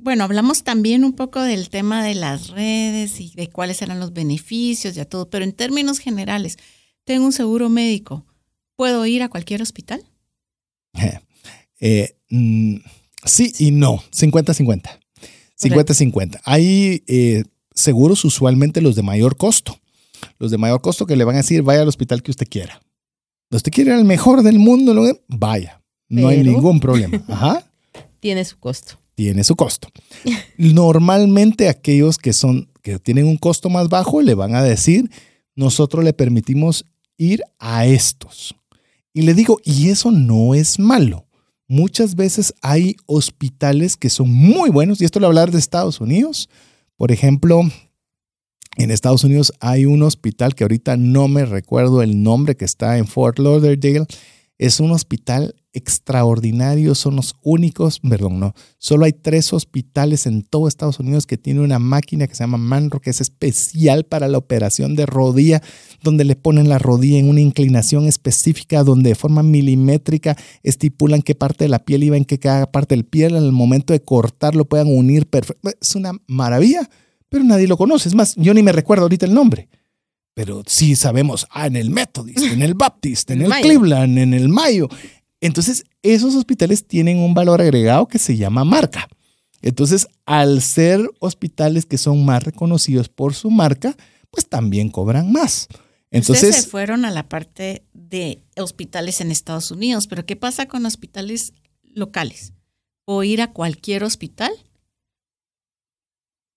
bueno, hablamos también un poco del tema de las redes y de cuáles eran los beneficios y a todo, pero en términos generales, tengo un seguro médico, ¿puedo ir a cualquier hospital? Eh, mm, sí y no, 50-50. 50-50. Hay eh, seguros usualmente los de mayor costo. Los de mayor costo que le van a decir, vaya al hospital que usted quiera. Usted quiere el mejor del mundo, vaya. No hay ningún problema. Ajá. Tiene su costo. Tiene su costo. Normalmente aquellos que son que tienen un costo más bajo le van a decir, nosotros le permitimos ir a estos. Y le digo, y eso no es malo. Muchas veces hay hospitales que son muy buenos, y esto a hablar de Estados Unidos. Por ejemplo, en Estados Unidos hay un hospital que ahorita no me recuerdo el nombre que está en Fort Lauderdale. Es un hospital extraordinario, son los únicos, perdón, no, solo hay tres hospitales en todo Estados Unidos que tienen una máquina que se llama Manro, que es especial para la operación de rodilla, donde le ponen la rodilla en una inclinación específica, donde de forma milimétrica estipulan qué parte de la piel iba en qué cada parte del piel, en el momento de cortarlo puedan unir perfecto. Es una maravilla, pero nadie lo conoce. Es más, yo ni me recuerdo ahorita el nombre. Pero sí sabemos, ah, en el Methodist, en el Baptist, en El el Mayo. Cleveland, en el Mayo. Entonces, esos hospitales tienen un valor agregado que se llama marca. Entonces, al ser hospitales que son más reconocidos por su marca, pues también cobran más. Ustedes Entonces, se fueron a la parte de hospitales en Estados Unidos, pero ¿qué pasa con hospitales locales? ¿O ir a cualquier hospital?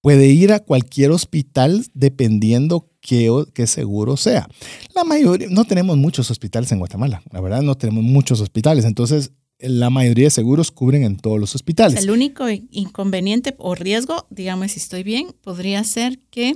Puede ir a cualquier hospital dependiendo qué, seguro sea. La mayoría, no tenemos muchos hospitales en Guatemala, la verdad no tenemos muchos hospitales, entonces la mayoría de seguros cubren en todos los hospitales. El único inconveniente o riesgo, digamos si estoy bien, podría ser que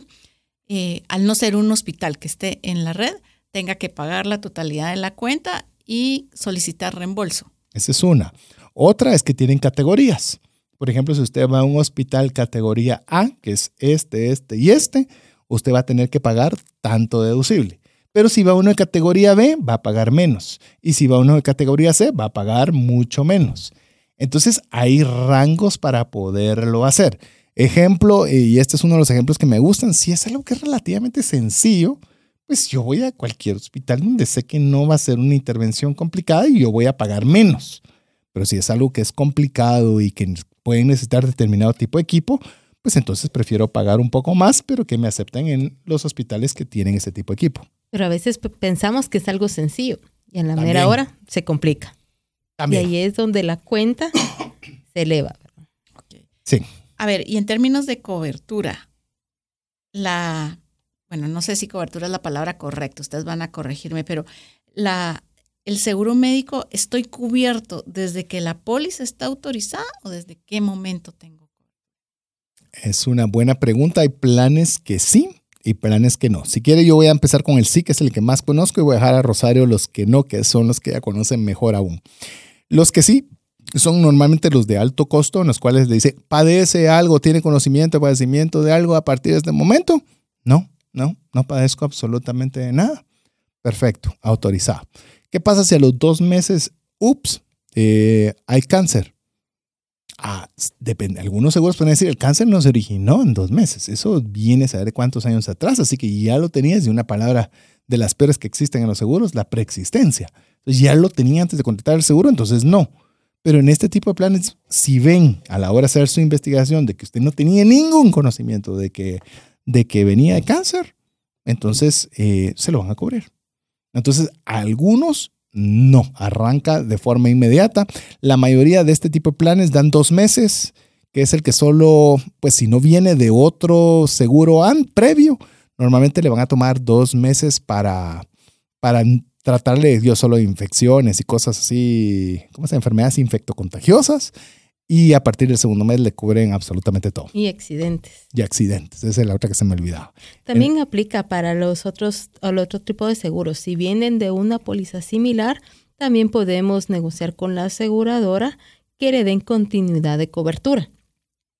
eh, al no ser un hospital que esté en la red, tenga que pagar la totalidad de la cuenta y solicitar reembolso. Esa es una. Otra es que tienen categorías. Por ejemplo, si usted va a un hospital categoría A, que es este, este y este, usted va a tener que pagar tanto deducible. Pero si va uno de categoría B, va a pagar menos. Y si va uno de categoría C, va a pagar mucho menos. Entonces hay rangos para poderlo hacer. Ejemplo, y este es uno de los ejemplos que me gustan, si es algo que es relativamente sencillo, pues yo voy a cualquier hospital donde sé que no va a ser una intervención complicada y yo voy a pagar menos. Pero si es algo que es complicado y que pueden necesitar determinado tipo de equipo, pues entonces prefiero pagar un poco más, pero que me acepten en los hospitales que tienen ese tipo de equipo. Pero a veces pensamos que es algo sencillo y en la También. mera hora se complica. También. Y ahí es donde la cuenta se eleva. Sí. A ver, y en términos de cobertura, la, bueno, no sé si cobertura es la palabra correcta, ustedes van a corregirme, pero la, el seguro médico, ¿estoy cubierto desde que la póliza está autorizada o desde qué momento tengo? Es una buena pregunta. Hay planes que sí y planes que no. Si quiere, yo voy a empezar con el sí, que es el que más conozco, y voy a dejar a Rosario los que no, que son los que ya conocen mejor aún. Los que sí son normalmente los de alto costo, en los cuales le dice, padece algo, tiene conocimiento, padecimiento de algo a partir de este momento. No, no, no padezco absolutamente de nada. Perfecto, autorizado. ¿Qué pasa si a los dos meses, ups, eh, hay cáncer? Ah, depende. Algunos seguros pueden decir, el cáncer no se originó en dos meses. Eso viene a saber cuántos años atrás, así que ya lo tenías de una palabra de las peores que existen en los seguros, la preexistencia. Entonces ya lo tenía antes de contratar el seguro, entonces no. Pero en este tipo de planes, si ven a la hora de hacer su investigación de que usted no tenía ningún conocimiento de que, de que venía de cáncer, entonces eh, se lo van a cubrir. Entonces, algunos no, arranca de forma inmediata. La mayoría de este tipo de planes dan dos meses, que es el que solo, pues si no viene de otro seguro previo, normalmente le van a tomar dos meses para, para tratarle yo solo infecciones y cosas así, ¿cómo se enfermedades infectocontagiosas. Y a partir del segundo mes le cubren absolutamente todo. Y accidentes. Y accidentes. Esa es la otra que se me olvidaba. También aplica para los otros, el otro tipo de seguros. Si vienen de una póliza similar, también podemos negociar con la aseguradora que le den continuidad de cobertura.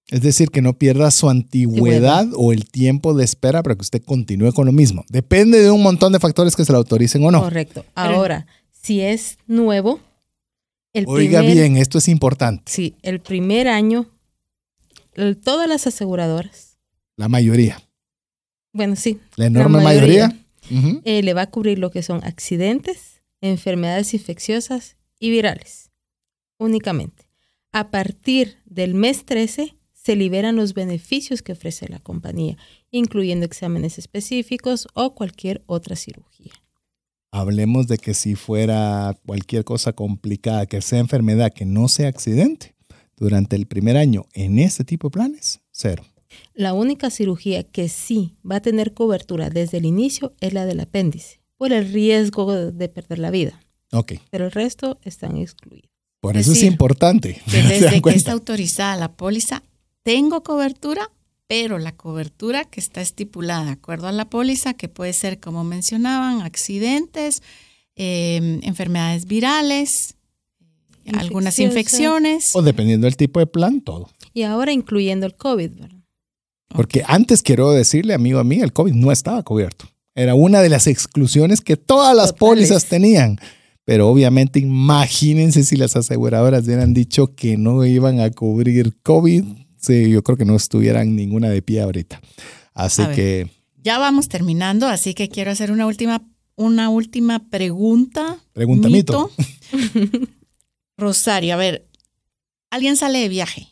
Es decir, que no pierda su antigüedad o el tiempo de espera para que usted continúe con lo mismo. Depende de un montón de factores que se le autoricen o no. Correcto. Ahora, si es nuevo, Oiga bien, esto es importante. Sí, el primer año, todas las aseguradoras. La mayoría. Bueno, sí. La enorme mayoría. Eh, le va a cubrir lo que son accidentes, enfermedades infecciosas y virales. Únicamente. A partir del mes 13 se liberan los beneficios que ofrece la compañía, incluyendo exámenes específicos o cualquier otra cirugía. Hablemos de que si fuera cualquier cosa complicada, que sea enfermedad, que no sea accidente, durante el primer año en este tipo de planes, cero. La única cirugía que sí va a tener cobertura desde el inicio es la del apéndice, por el riesgo de perder la vida. Ok. Pero el resto están excluidos. Por eso es importante. Que desde que está autorizada la póliza, tengo cobertura pero la cobertura que está estipulada de acuerdo a la póliza, que puede ser, como mencionaban, accidentes, em, enfermedades virales, algunas infecciones. O dependiendo del tipo de plan, todo. Y ahora incluyendo el COVID, ¿verdad? Porque antes quiero decirle, amigo a mí, el COVID no estaba cubierto. Era una de las exclusiones que todas las pólizas tenían. Pero obviamente imagínense si las aseguradoras hubieran dicho que no iban a cubrir COVID, Sí, yo creo que no estuvieran ninguna de pie ahorita. Así que... ya vamos terminando, así que quiero hacer una última, una última pregunta. Pregunta mito. Rosario, a ver, alguien sale de viaje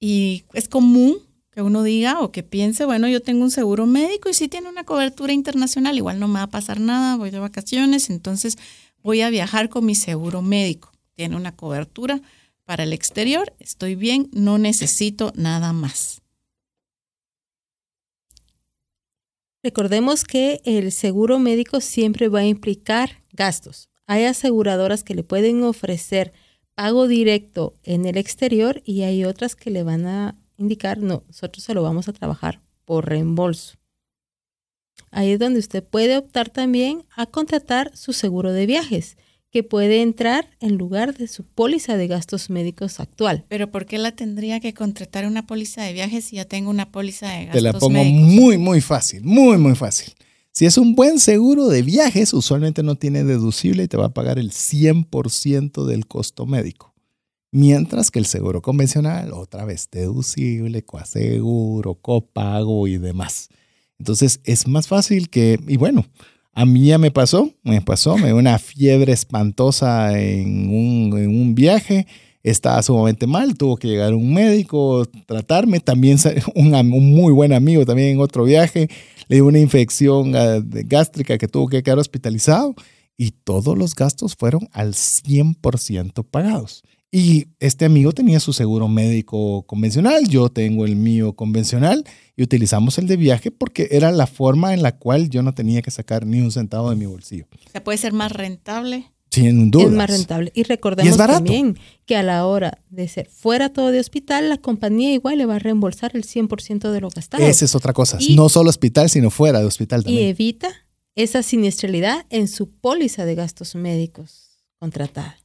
y es común que uno diga o que piense, bueno, yo tengo un seguro médico y si tiene una cobertura internacional, igual no me va a pasar nada, voy de vacaciones, entonces voy a viajar con mi seguro médico. Tiene una cobertura para el exterior, estoy bien, no necesito nada más. Recordemos que el seguro médico siempre va a implicar gastos. Hay aseguradoras que le pueden ofrecer pago directo en el exterior y hay otras que le van a indicar, no, nosotros se lo vamos a trabajar por reembolso. Ahí es donde usted puede optar también a contratar su seguro de viajes que puede entrar en lugar de su póliza de gastos médicos actual. Pero ¿por qué la tendría que contratar una póliza de viajes si ya tengo una póliza de gastos médicos? Te la pongo médicos? muy, muy fácil, muy, muy fácil. Si es un buen seguro de viajes, usualmente no tiene deducible y te va a pagar el 100% del costo médico. Mientras que el seguro convencional, otra vez, deducible, coaseguro, copago y demás. Entonces es más fácil que, y bueno, a mí ya me pasó, me pasó, me dio una fiebre espantosa en un, en un viaje, estaba sumamente mal, tuvo que llegar un médico, tratarme, también un, un, muy buen amigo también en otro viaje, le dio una infección uh, gástrica que tuvo que quedar hospitalizado. Y todos los gastos fueron al 100% pagados. Y este amigo tenía su seguro médico convencional, yo tengo el mío convencional y utilizamos el de viaje porque era la forma en la cual yo no tenía que sacar ni un centavo de mi bolsillo. O sea, puede ser más rentable. Sin duda. Es más rentable. Y recordemos también que a la hora de ser fuera todo de hospital, la compañía igual le va a reembolsar el 100% de lo gastado. Esa es otra cosa. no solo hospital, sino fuera de hospital también. Y evita esa siniestralidad en su póliza de gastos médicos contratada.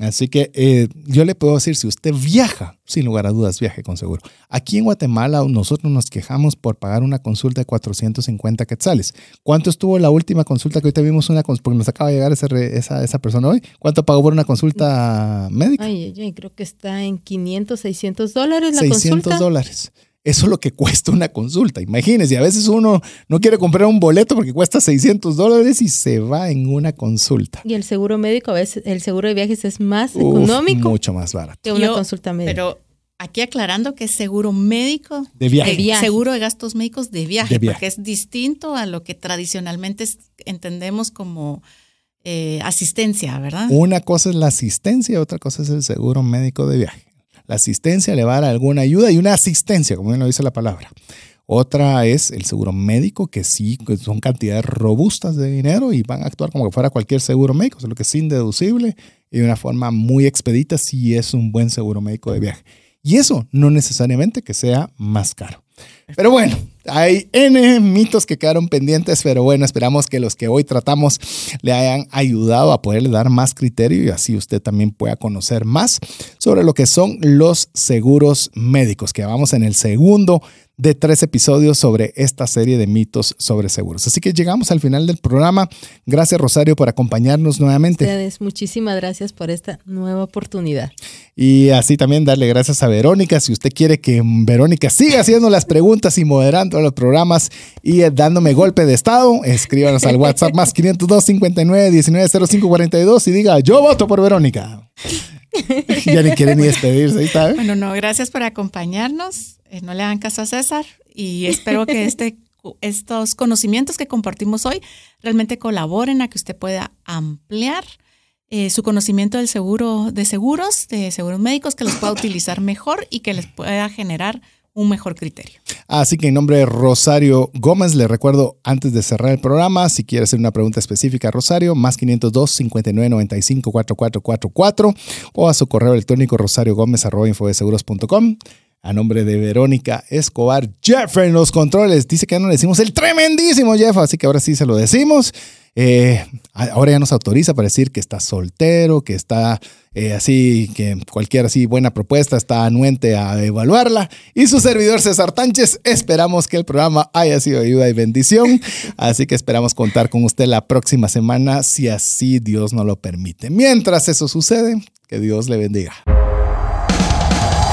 Así que eh, yo le puedo decir, si usted viaja, sin lugar a dudas, viaje con seguro. Aquí en Guatemala nosotros nos quejamos por pagar una consulta de 450 quetzales. ¿Cuánto estuvo la última consulta que hoy vimos una porque nos acaba de llegar esa, esa, persona hoy? ¿Cuánto pagó por una consulta médica? Ay, ay, creo que está en 500, 600 dólares la 600 dólares. Eso es lo que cuesta una consulta. Imagínense, a veces uno no quiere comprar un boleto porque cuesta 600 dólares y se va en una consulta. Y el seguro médico, a veces el seguro de viajes es más económico. Mucho más barato. Que una consulta médica. Pero aquí aclarando que es seguro médico. De viaje. Seguro de gastos médicos de viaje, porque es distinto a lo que tradicionalmente entendemos como eh, asistencia, ¿verdad? Una cosa es la asistencia, otra cosa es el seguro médico de viaje. La asistencia le va a dar alguna ayuda y una asistencia, como bien lo dice la palabra. Otra es el seguro médico, que sí son cantidades robustas de dinero y van a actuar como que fuera cualquier seguro médico, solo que es indeducible y de una forma muy expedita si es un buen seguro médico de viaje. Y eso no necesariamente que sea más caro. Pero bueno, hay N mitos que quedaron pendientes, pero bueno, esperamos que los que hoy tratamos le hayan ayudado a poderle dar más criterio y así usted también pueda conocer más sobre lo que son los seguros médicos, que vamos en el segundo de tres episodios sobre esta serie de mitos sobre seguros. Así que llegamos al final del programa. Gracias Rosario por acompañarnos nuevamente. Ustedes, muchísimas gracias por esta nueva oportunidad. Y así también darle gracias a Verónica. Si usted quiere que Verónica siga haciendo las preguntas y moderando los programas y dándome golpe de estado, escríbanos al WhatsApp más 502 59 19 05 42 y diga yo voto por Verónica. ya ni quiere ni despedirse. Bueno, no, gracias por acompañarnos. Eh, no le hagan caso a César y espero que este, estos conocimientos que compartimos hoy realmente colaboren a que usted pueda ampliar eh, su conocimiento del seguro, de seguros, de seguros médicos, que los pueda utilizar mejor y que les pueda generar un mejor criterio. Así que en nombre de Rosario Gómez, le recuerdo antes de cerrar el programa, si quiere hacer una pregunta específica Rosario, más 502 59 95 4444 o a su correo electrónico rosario gómez arroba infodeseguros.com a nombre de Verónica Escobar, Jeff en los controles. Dice que ya no le decimos el tremendísimo Jeff, así que ahora sí se lo decimos. Eh, ahora ya nos autoriza para decir que está soltero, que está eh, así, que cualquier así buena propuesta está anuente a evaluarla. Y su servidor César Tánchez, esperamos que el programa haya sido ayuda y bendición. Así que esperamos contar con usted la próxima semana, si así Dios nos lo permite. Mientras eso sucede, que Dios le bendiga.